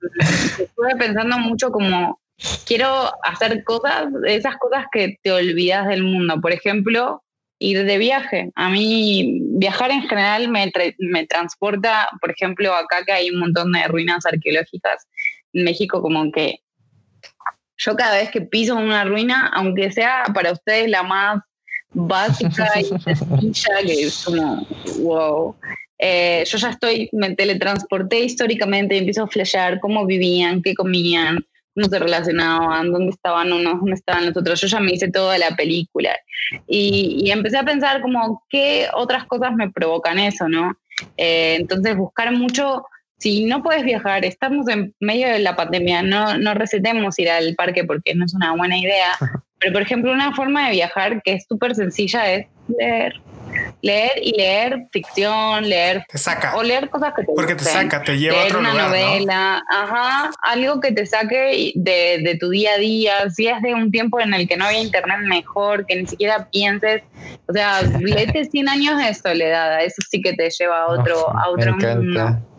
estuve pensando mucho como quiero hacer cosas, esas cosas que te olvidas del mundo. Por ejemplo, ir de viaje. A mí viajar en general me, me transporta, por ejemplo, acá que hay un montón de ruinas arqueológicas en México, como que yo cada vez que piso una ruina, aunque sea para ustedes la más básica y sencilla, que es como, wow. Eh, yo ya estoy, me teletransporté históricamente y empiezo a flashear cómo vivían, qué comían, cómo se relacionaban, dónde estaban unos, dónde estaban los otros. Yo ya me hice toda la película. Y, y empecé a pensar como qué otras cosas me provocan eso, ¿no? Eh, entonces buscar mucho si no puedes viajar, estamos en medio de la pandemia, no, no recetemos ir al parque porque no es una buena idea, pero por ejemplo una forma de viajar que es súper sencilla es leer. Leer y leer ficción, leer... Te saca. O leer cosas que te Porque te saca, te lleva a otro una lugar, novela, ajá, algo que te saque de, de tu día a día, si es de un tiempo en el que no había internet mejor, que ni siquiera pienses, o sea, léete 100 años de soledad, eso sí que te lleva a otro, a otro Me mundo encanta.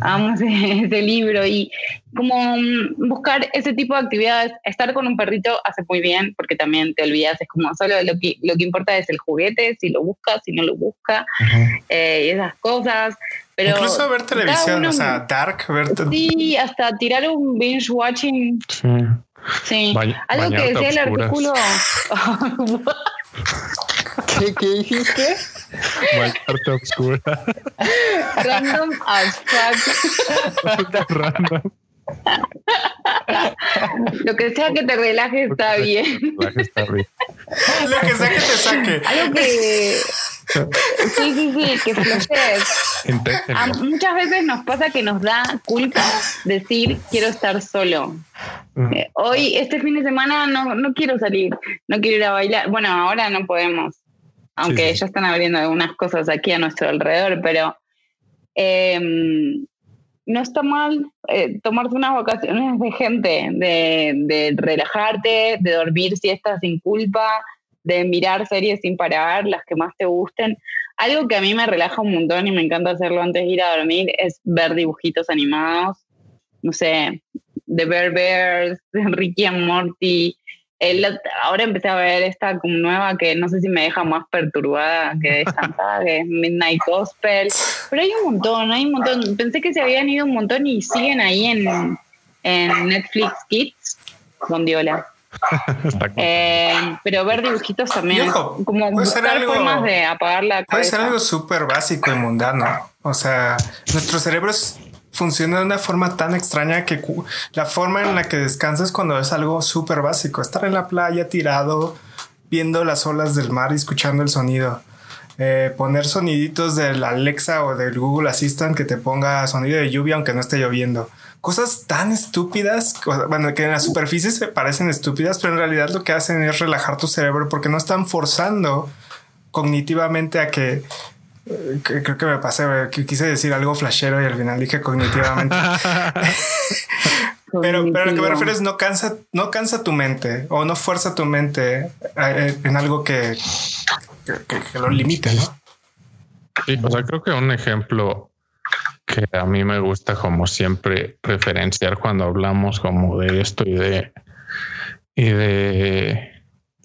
Amo ese, ese libro y como mm, buscar ese tipo de actividades, estar con un perrito hace muy bien porque también te olvidas, es como solo lo que, lo que importa es el juguete, si lo busca, si no lo busca eh, y esas cosas. Pero Incluso ver televisión, uno- o sea, dark, ver... Sí, hasta tirar un binge watching, Sí. sí. Ba- Algo que decía el artículo. ¿Qué, ¿Qué dijiste? A obscura. Random as fuck. Random. Lo que sea que te relaje está bien. Está bien. Lo que sea que te saque. Algo que. Sí, sí, sí, que flashees. Inténtenlo. A- muchas veces nos pasa que nos da culpa decir quiero estar solo. Mm. Eh, hoy, este fin de semana, no, no quiero salir, no quiero ir a bailar. Bueno, ahora no podemos, aunque Sí, sí. ya están abriendo algunas cosas aquí a nuestro alrededor, pero em, no está mal eh, tomarse unas vacaciones de gente, de, de relajarte, de dormir siestas sin culpa, de mirar series sin parar, las que más te gusten. Algo que a mí me relaja un montón y me encanta hacerlo antes de ir a dormir es ver dibujitos animados. No sé, The Bear Bears, Ricky and Morty. El- ahora empecé a ver esta como nueva que no sé si me deja más perturbada que Santa, que es Midnight Gospel. Pero hay un montón, hay un montón. Pensé que se habían ido un montón y siguen ahí en, en Netflix Kids. Bondiola. Eh, pero ver dibujitos también. Ojo, como buscar algo- formas de apagar la Puede ser cabeza. algo súper básico y mundano. O sea, nuestro cerebro es- funciona de una forma tan extraña que la forma en la que descansas cuando es algo súper básico. Estar en la playa tirado, viendo las olas del mar y escuchando el sonido. Eh, poner soniditos del Alexa o del Google Assistant que te ponga sonido de lluvia aunque no esté lloviendo. Cosas tan estúpidas, bueno, que en la superficie se parecen estúpidas, pero en realidad lo que hacen es relajar tu cerebro porque no están forzando cognitivamente a que- creo que me pasé, que quise decir algo flashero y al final dije cognitivamente. pero, pero lo que me refiero es no cansa, no cansa tu mente o no fuerza tu mente eh, en algo que, que, que- que lo limite, ¿no? Sí, o sea, creo que un ejemplo que a mí me gusta como siempre referenciar cuando hablamos como de esto y de y de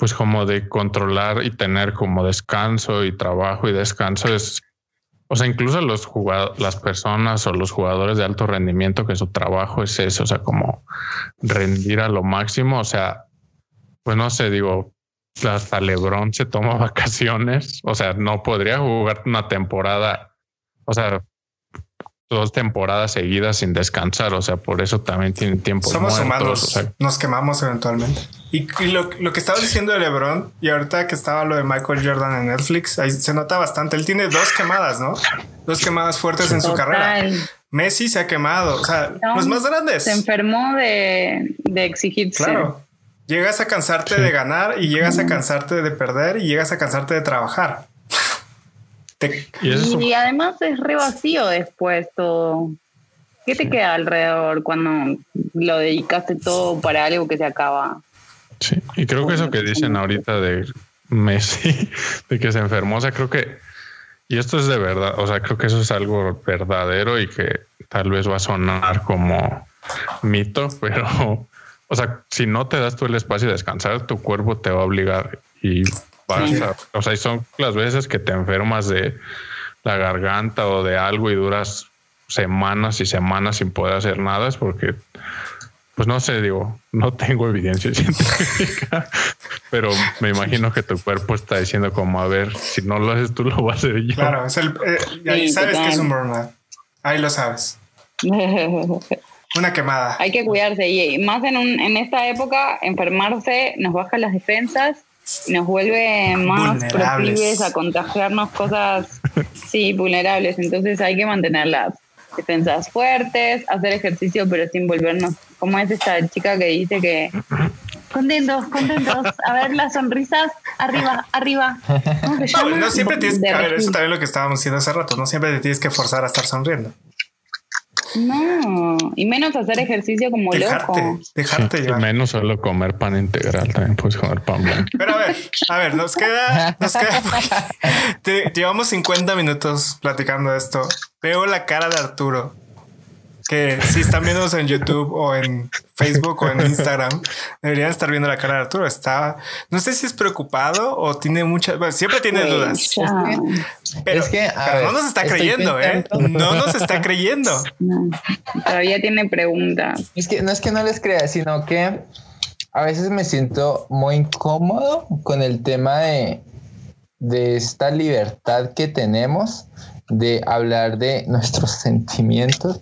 pues como de controlar y tener como descanso y trabajo y descanso es o sea, incluso los jugadores, las personas o los jugadores de alto rendimiento que su trabajo es eso, o sea, como rendir a lo máximo, o sea, pues no sé, digo, hasta LeBron se toma vacaciones, o sea, no podría jugar una temporada, o sea, dos temporadas seguidas sin descansar, o sea, por eso también tiene tiempo. Somos muertos, humanos, o sea, nos quemamos eventualmente. Y, y lo, lo que estabas diciendo de LeBron y ahorita que estaba lo de Michael Jordan en Netflix, ahí se nota bastante. Él tiene dos quemadas, ¿no? Dos quemadas fuertes en su Total. carrera. Messi se ha quemado, o sea, No, los más grandes. Se enfermó de, de exigirse. Claro. Llegas a cansarte de ganar y llegas a cansarte de perder y llegas a cansarte de trabajar. Te- y eso es un- Y además es re vacío después todo. ¿Qué te queda alrededor cuando lo dedicaste todo para algo que se acaba? Sí, y creo que eso que dicen ahorita de Messi, de que se enfermó, o sea, creo que y esto es de verdad, o sea, creo que eso es algo verdadero y que tal vez va a sonar como mito, pero, o sea, si no te das tú el espacio de descansar, tu cuerpo te va a obligar y vas a, o sea, y son las veces que te enfermas de la garganta o de algo y duras semanas y semanas sin poder hacer nada, es porque pues no sé, digo, no tengo evidencia científica, pero me imagino que tu cuerpo está diciendo como, a ver, si no lo haces tú, lo voy a hacer yo. Claro, es el, eh, ahí sabes que es un burnout. Ahí lo sabes. Una quemada. Hay que cuidarse y más en, un, en esta época, enfermarse nos baja las defensas nos vuelve más proclives a contagiarnos cosas, sí, vulnerables. Entonces hay que mantener las defensas fuertes, hacer ejercicio pero sin volvernos, como es esta chica que dice que contentos, contentos, a ver las sonrisas, arriba, arriba. No, siempre tienes que, a ver, eso también lo que estábamos diciendo hace rato, no siempre te tienes que forzar a estar sonriendo. No, y menos hacer ejercicio como loco. Dejarte sí, Menos solo comer pan integral, también puedes comer pan blanco. Pero a ver, a ver, nos queda, nos queda llevamos 50 minutos platicando esto. Veo la cara de Arturo que si están viéndonos en YouTube o en Facebook o en Instagram, deberían estar viendo la cara de Arturo. Está, no sé si es preocupado o tiene muchas, bueno, siempre tiene dudas. Pero, que, no nos está creyendo, ¿eh? No nos está creyendo. todavía tiene preguntas. Es que no es que no les crea, sino que a veces me siento muy incómodo con el tema de, de esta libertad que tenemos de hablar de nuestros sentimientos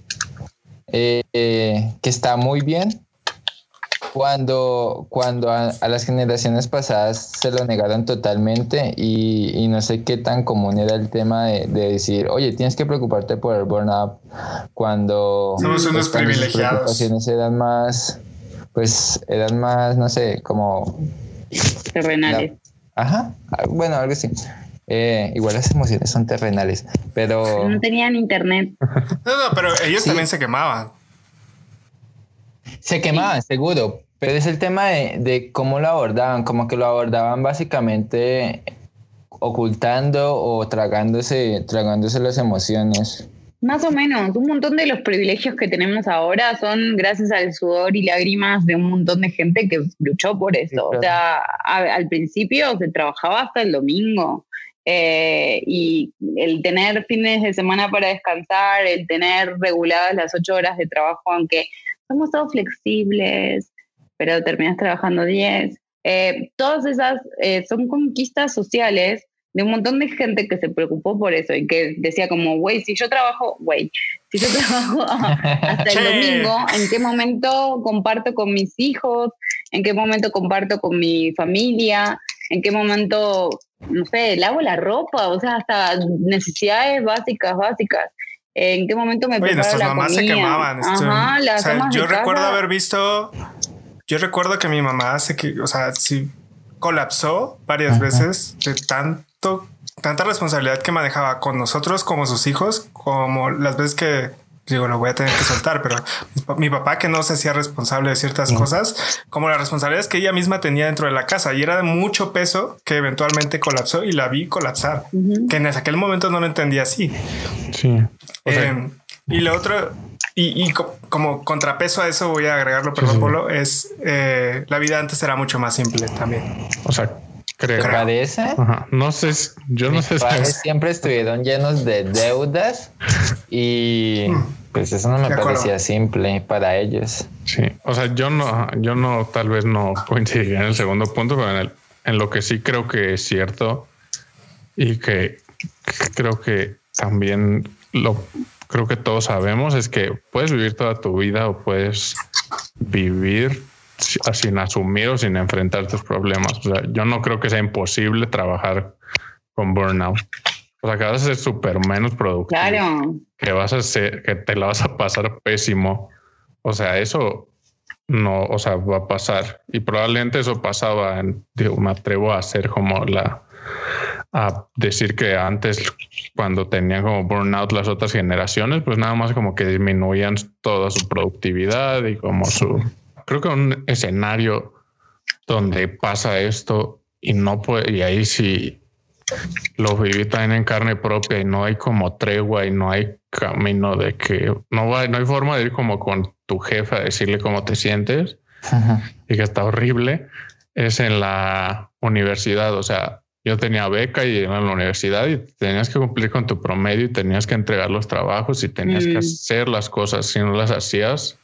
eh, que está muy bien cuando, cuando a, las generaciones pasadas se lo negaron totalmente y, no sé qué tan común era el tema de, decir, oye, tienes que preocuparte por el burnout cuando somos unos privilegiados. eran más, pues eran más, no sé, como terrenales. ajá, bueno, algo así. Eh, igual las emociones son terrenales, pero... No tenían internet. no, no, pero ellos también se quemaban. Se quemaban, seguro, pero es el tema de, cómo lo abordaban, como que lo abordaban básicamente ocultando o tragándose, tragándose las emociones. Más o menos, un montón de los privilegios que tenemos ahora son gracias al sudor y lágrimas de un montón de gente que luchó por eso. O sea, al principio se trabajaba hasta el domingo. Eh, y el tener fines de semana para descansar, el tener reguladas las ocho horas de trabajo, aunque somos todos flexibles, pero terminas trabajando diez. Eh, todas esas eh, son conquistas sociales de un montón de gente que se preocupó por eso y que decía como, güey, si yo trabajo, güey, si yo trabajo hasta el domingo, ¿en qué momento comparto con mis hijos? ¿En qué momento comparto con mi familia? ¿En qué momento no sé, lavo la ropa, o sea, hasta necesidades básicas, básicas. ¿En qué momento me Oye, nuestras mamás se quemaban. Ajá, o sea, yo recuerdo haber visto, yo recuerdo que mi mamá se que, o sea, sí colapsó varias veces de tanto, tanta responsabilidad que manejaba con nosotros como sus hijos, como las veces que digo, lo voy a tener que soltar, pero mi papá que no se hacía responsable de ciertas cosas, como las responsabilidades que ella misma tenía dentro de la casa y era de mucho peso que eventualmente colapsó y la vi colapsar, que en aquel momento no lo entendía así. Sí. Eh, y lo otro, y, como contrapeso a eso voy a agregarlo, perdón, Polo, es eh, la vida antes era mucho más simple también. O sea, creo. ¿Te parece? No sé, yo no sé. Si siempre estuvieron llenos de deudas y pues eso no me parecía simple para ellos. Sí, o sea, yo no, yo no, tal vez no coincidiría en el segundo punto, pero en, el, en lo que sí creo que es cierto y que creo que también lo creo que todos sabemos es que puedes vivir toda tu vida o puedes vivir sin asumir o sin enfrentar tus problemas. O sea, yo no creo que sea imposible trabajar con burnout. O sea, que vas a ser súper menos productivo. Claro. Que vas a ser, que te la vas a pasar pésimo. O sea, eso no, o sea, va a pasar. Y probablemente eso pasaba, en, digo, me atrevo a hacer como la, a decir que antes, cuando tenían como burnout las otras generaciones, pues nada más como que disminuían toda su productividad y como su creo que un escenario donde pasa esto y no puede, y ahí sí lo viví también en carne propia y no hay como tregua y no hay camino de que no, hay, no hay forma de ir como con tu jefe a decirle cómo te sientes y que está horrible. Es en la universidad, o sea, yo tenía beca y en la universidad y tenías que cumplir con tu promedio y tenías que entregar los trabajos y tenías que mm. hacer las cosas. Si no las hacías,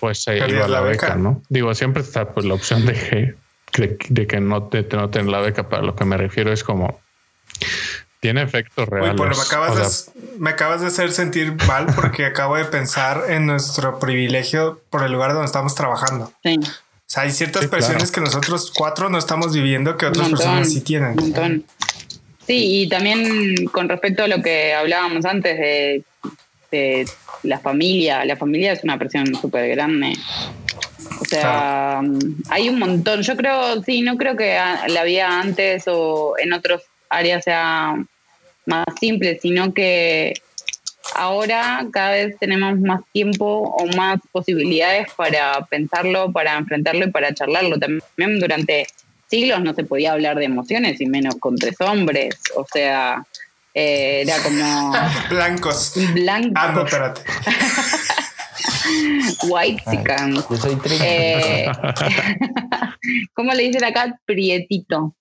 pues se iba la, beca, ¿no? Digo, siempre está pues la opción de que, de, que no te, no ten la beca. Para lo que me refiero es como tiene efectos reales. me, acabas de, me acabas de hacer sentir mal porque acabo de pensar en nuestro privilegio por el lugar donde estamos trabajando. Sí. O sea, hay ciertas presiones que nosotros cuatro no estamos viviendo que otras personas sí tienen. Sí, y también con respecto a lo que hablábamos antes de, de la familia, la familia es una presión súper grande. O sea, hay un montón. Yo creo, sí, no creo que la vida antes o en otras áreas sea más simple, sino que ahora cada vez tenemos más tiempo o más posibilidades para pensarlo, para enfrentarlo y para charlarlo. También durante siglos no se podía hablar de emociones y menos con tres hombres. O sea, eh, era como... Blancos. Blancos. Ah, no, espérate. White Yo soy eh, ¿Cómo le dicen acá? Prietito.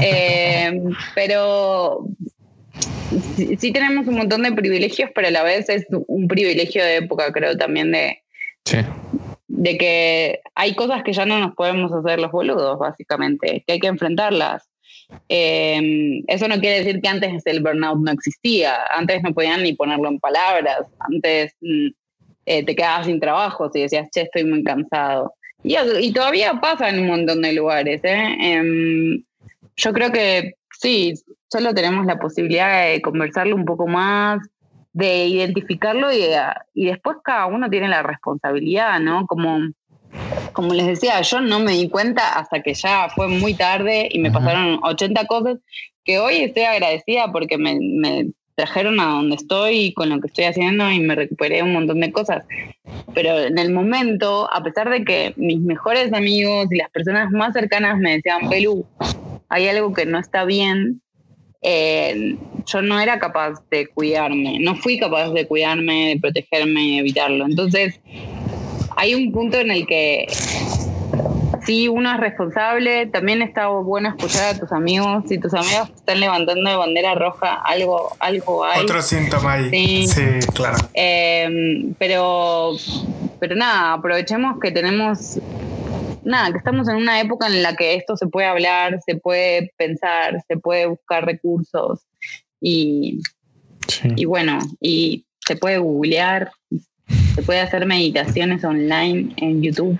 Eh, pero sí, tenemos un montón de privilegios, pero a la vez es un privilegio de época, creo también, de, de que hay cosas que ya no nos podemos hacer los boludos, básicamente, que hay que enfrentarlas. Eh, eso no quiere decir que antes el burnout no existía, antes no podían ni ponerlo en palabras, antes mm, eh, te quedabas sin trabajo si decías, che, estoy muy cansado. Y, y todavía pasa en un montón de lugares. ¿eh? Em, yo creo que sí, solo tenemos la posibilidad de conversarlo un poco más, de identificarlo y, y después cada uno tiene la responsabilidad, ¿no? Como, como les decía, yo no me di cuenta hasta que ya fue muy tarde y me pasaron 80 cosas que hoy estoy agradecida porque me, me trajeron a donde estoy con lo que estoy haciendo y me recuperé un montón de cosas. Pero en el momento, a pesar de que mis mejores amigos y las personas más cercanas me decían, Pelu, hay algo que no está bien, eh, yo no era capaz de cuidarme, no fui capaz de cuidarme, de protegerme y evitarlo. Entonces, hay un punto en el que sí, uno es responsable, también está bueno escuchar a tus amigos, si tus amigos están levantando de bandera roja, algo, algo hay. Otro síntoma ahí. Sí, claro. Em, pero, pero nada, aprovechemos que tenemos nada, que estamos en una época en la que esto se puede hablar, se puede pensar, se puede buscar recursos y, y bueno, y se puede googlear, se puede hacer meditaciones online en YouTube.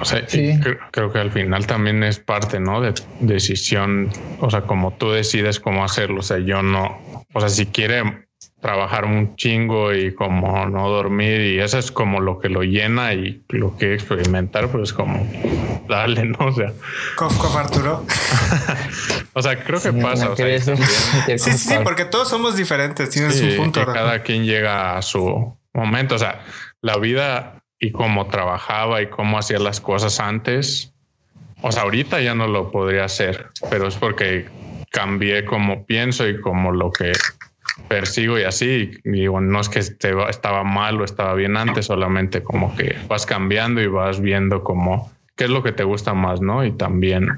O sea, creo, creo, que al final también es parte, ¿no? De decisión, o sea, como tú decides cómo hacerlo. O sea, yo no, o sea, si quiere trabajar un chingo y como no dormir y eso es como lo que lo llena y lo que experimentar pues como darle no o sea Cof, Arturo o sea creo que pasa o sea, sí sí sí porque todos somos diferentes tienes un punto cada quien llega a su momento o sea la vida y cómo trabajaba y cómo hacía las cosas antes o sea ahorita ya no lo podría hacer pero es porque cambié como pienso y como lo que persigo y así. Bueno, no es que estaba mal o estaba bien antes, solamente como que vas cambiando y vas viendo como qué es lo que te gusta más, ¿no? Y también,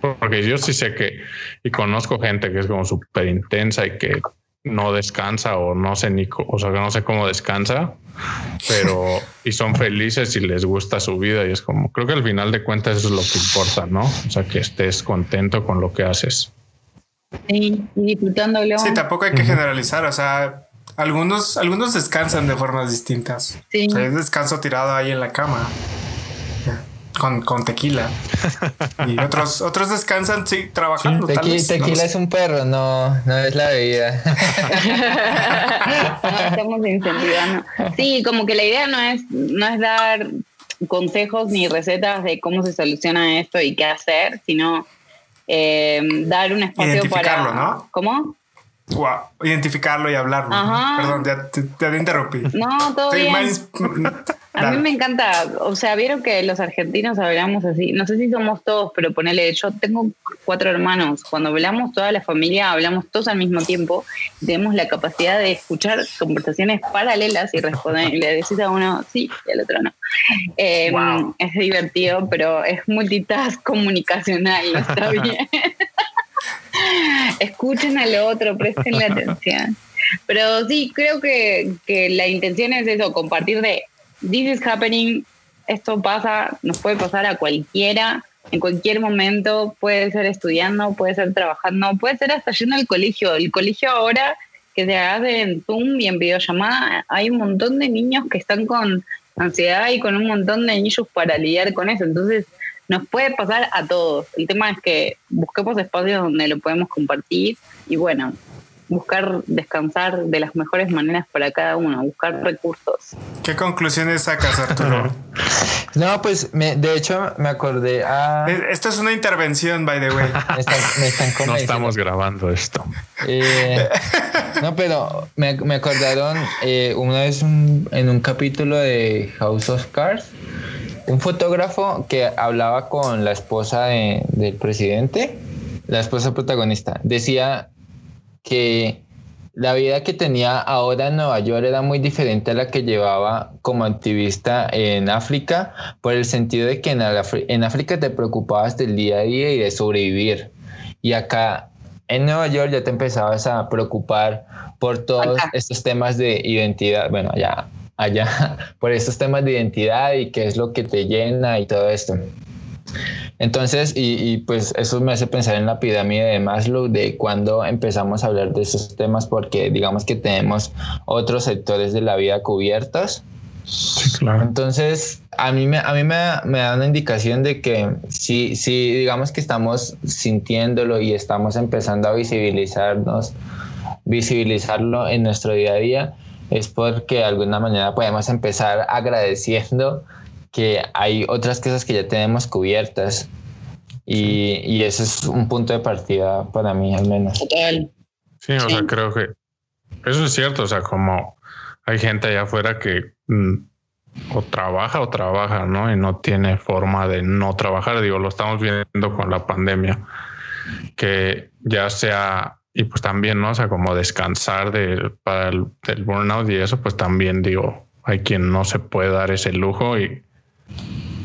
porque yo sí sé que, y conozco gente que es como súper intensa y que no descansa o no sé ni, o sea, no sé cómo descansa, pero y son felices y les gusta su vida y es como, creo que al final de cuentas eso es lo que importa, ¿no? O sea, que estés contento con lo que haces. Sí, y disfrutándolo. Sí, tampoco hay que generalizar, o sea, algunos, algunos descansan de formas distintas. Sí. O sea, descanso tirado ahí en la cama. Con, con, tequila. Y otros, otros descansan sí, trabajando. tequila es un perro, no, no es la bebida. Estamos incentivando. Sí, como que la idea no es, no es dar consejos ni recetas de cómo se soluciona esto y qué hacer, sino eh, dar un espacio Identificarlo, ¿no? ¿Cómo? Identificarlo y hablarlo. Perdón, te, te, interrumpí. No, todo bien. A mí me encanta, o sea, vieron que los argentinos hablamos así, no sé si somos todos, pero ponele, yo tengo cuatro hermanos, cuando hablamos toda la familia, hablamos todos al mismo tiempo, tenemos la capacidad de escuchar conversaciones paralelas y responder, y le decís a uno sí y al otro no. Eh, es divertido, pero es multitask comunicacional, está bien. Escuchen al otro, presten la atención. Pero sí, creo que, que la intención es eso, compartir de this is happening, esto pasa, nos puede pasar a cualquiera, en cualquier momento, puede ser estudiando, puede ser trabajando, puede ser hasta yendo al colegio. El colegio ahora que se hace en Zoom y en videollamada, hay un montón de niños que están con ansiedad y con un montón de niños para lidiar con eso. Entonces, nos puede pasar a todos. El tema es que busquemos espacios donde lo podemos compartir y bueno, buscar descansar de las mejores maneras para cada uno, buscar recursos. ¿Qué conclusiones sacas, Arturo? no, pues de hecho me acordé a... Esto es una intervención, by the way. no estamos grabando esto. Eh, no, pero me, me acordaron eh, una vez en un capítulo de House of Cards, un fotógrafo que hablaba con la esposa del presidente, la esposa protagonista. Decía que la vida que tenía ahora en Nueva York era muy diferente a la que llevaba como activista en África, por el sentido de que en, África te preocupabas del día a día y de sobrevivir. Y acá en Nueva York ya te empezabas a preocupar por todos estos temas de identidad, bueno, allá, allá, por estos temas de identidad y qué es lo que te llena y todo esto. Entonces, y, pues eso me hace pensar en la pirámide de Maslow, de cuando empezamos a hablar de esos temas, porque digamos que tenemos otros sectores de la vida cubiertos. Sí, claro. Entonces, a mí, me, a mí me, da una indicación de que si, si digamos que estamos sintiéndolo y estamos empezando a visibilizarnos, visibilizarlo en nuestro día a día, es porque de alguna manera podemos empezar agradeciendo que hay otras cosas que ya tenemos cubiertas. Y, y ese es un punto de partida para mí, al menos. Total. Sí, o sea, creo que eso es cierto. O sea, como hay gente allá afuera que mm, o trabaja o trabaja, ¿no? Y no tiene forma de no trabajar. Digo, lo estamos viendo con la pandemia, que ya sea, y pues también, ¿no? O sea, como descansar de, para el, del burnout y eso, pues también digo, hay quien no se puede dar ese lujo y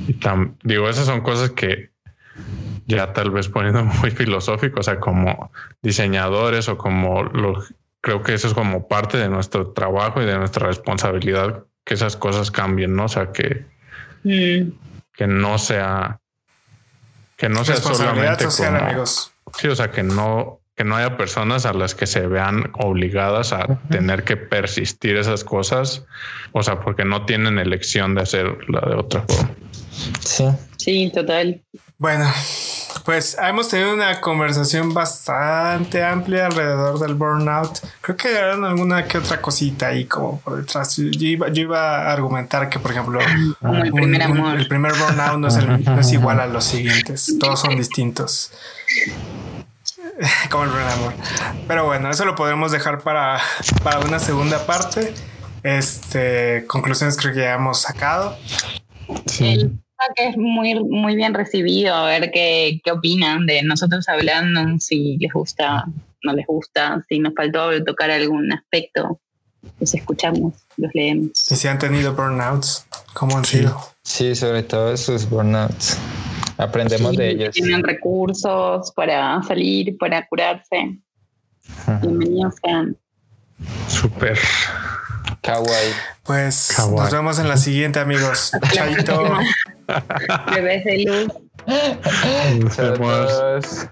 y digo, esas son cosas que ya tal vez poniendo muy filosófico, o sea, como diseñadores o como lo, creo que eso es como parte de nuestro trabajo y de nuestra responsabilidad que esas cosas cambien, ¿no? O sea, que, mm. que no sea que no sea solamente social, amigos. Sí, o sea, que no que no haya personas a las que se vean obligadas a tener que persistir esas cosas, o sea, porque no tienen elección de hacerla de otra forma. Sí. Sí, total. Bueno, pues hemos tenido una conversación bastante amplia alrededor del burnout. Creo que hagan alguna que otra cosita ahí como por detrás. Yo iba, a argumentar que, por ejemplo, el, primer el primer burnout no es, igual a los siguientes. Todos son distintos. como el primer amor. Pero bueno, eso lo podemos dejar para, para una segunda parte. Este, conclusiones creo que ya hemos sacado. Sí que es muy, muy bien recibido, a ver qué, qué opinan de nosotros hablando, si les gusta, no les gusta, si nos faltó tocar algún aspecto, los escuchamos, los leemos. ¿Y si han tenido burnouts? ¿Cómo han sido? Sí, sobre todo esos burnouts. Aprendemos de ellos. Tienen recursos para salir, para curarse. Bienvenidos sean. Súper. Kawaii. Pues nos vemos en la siguiente, amigos. Chaito. Bebés de luz. Nos vemos.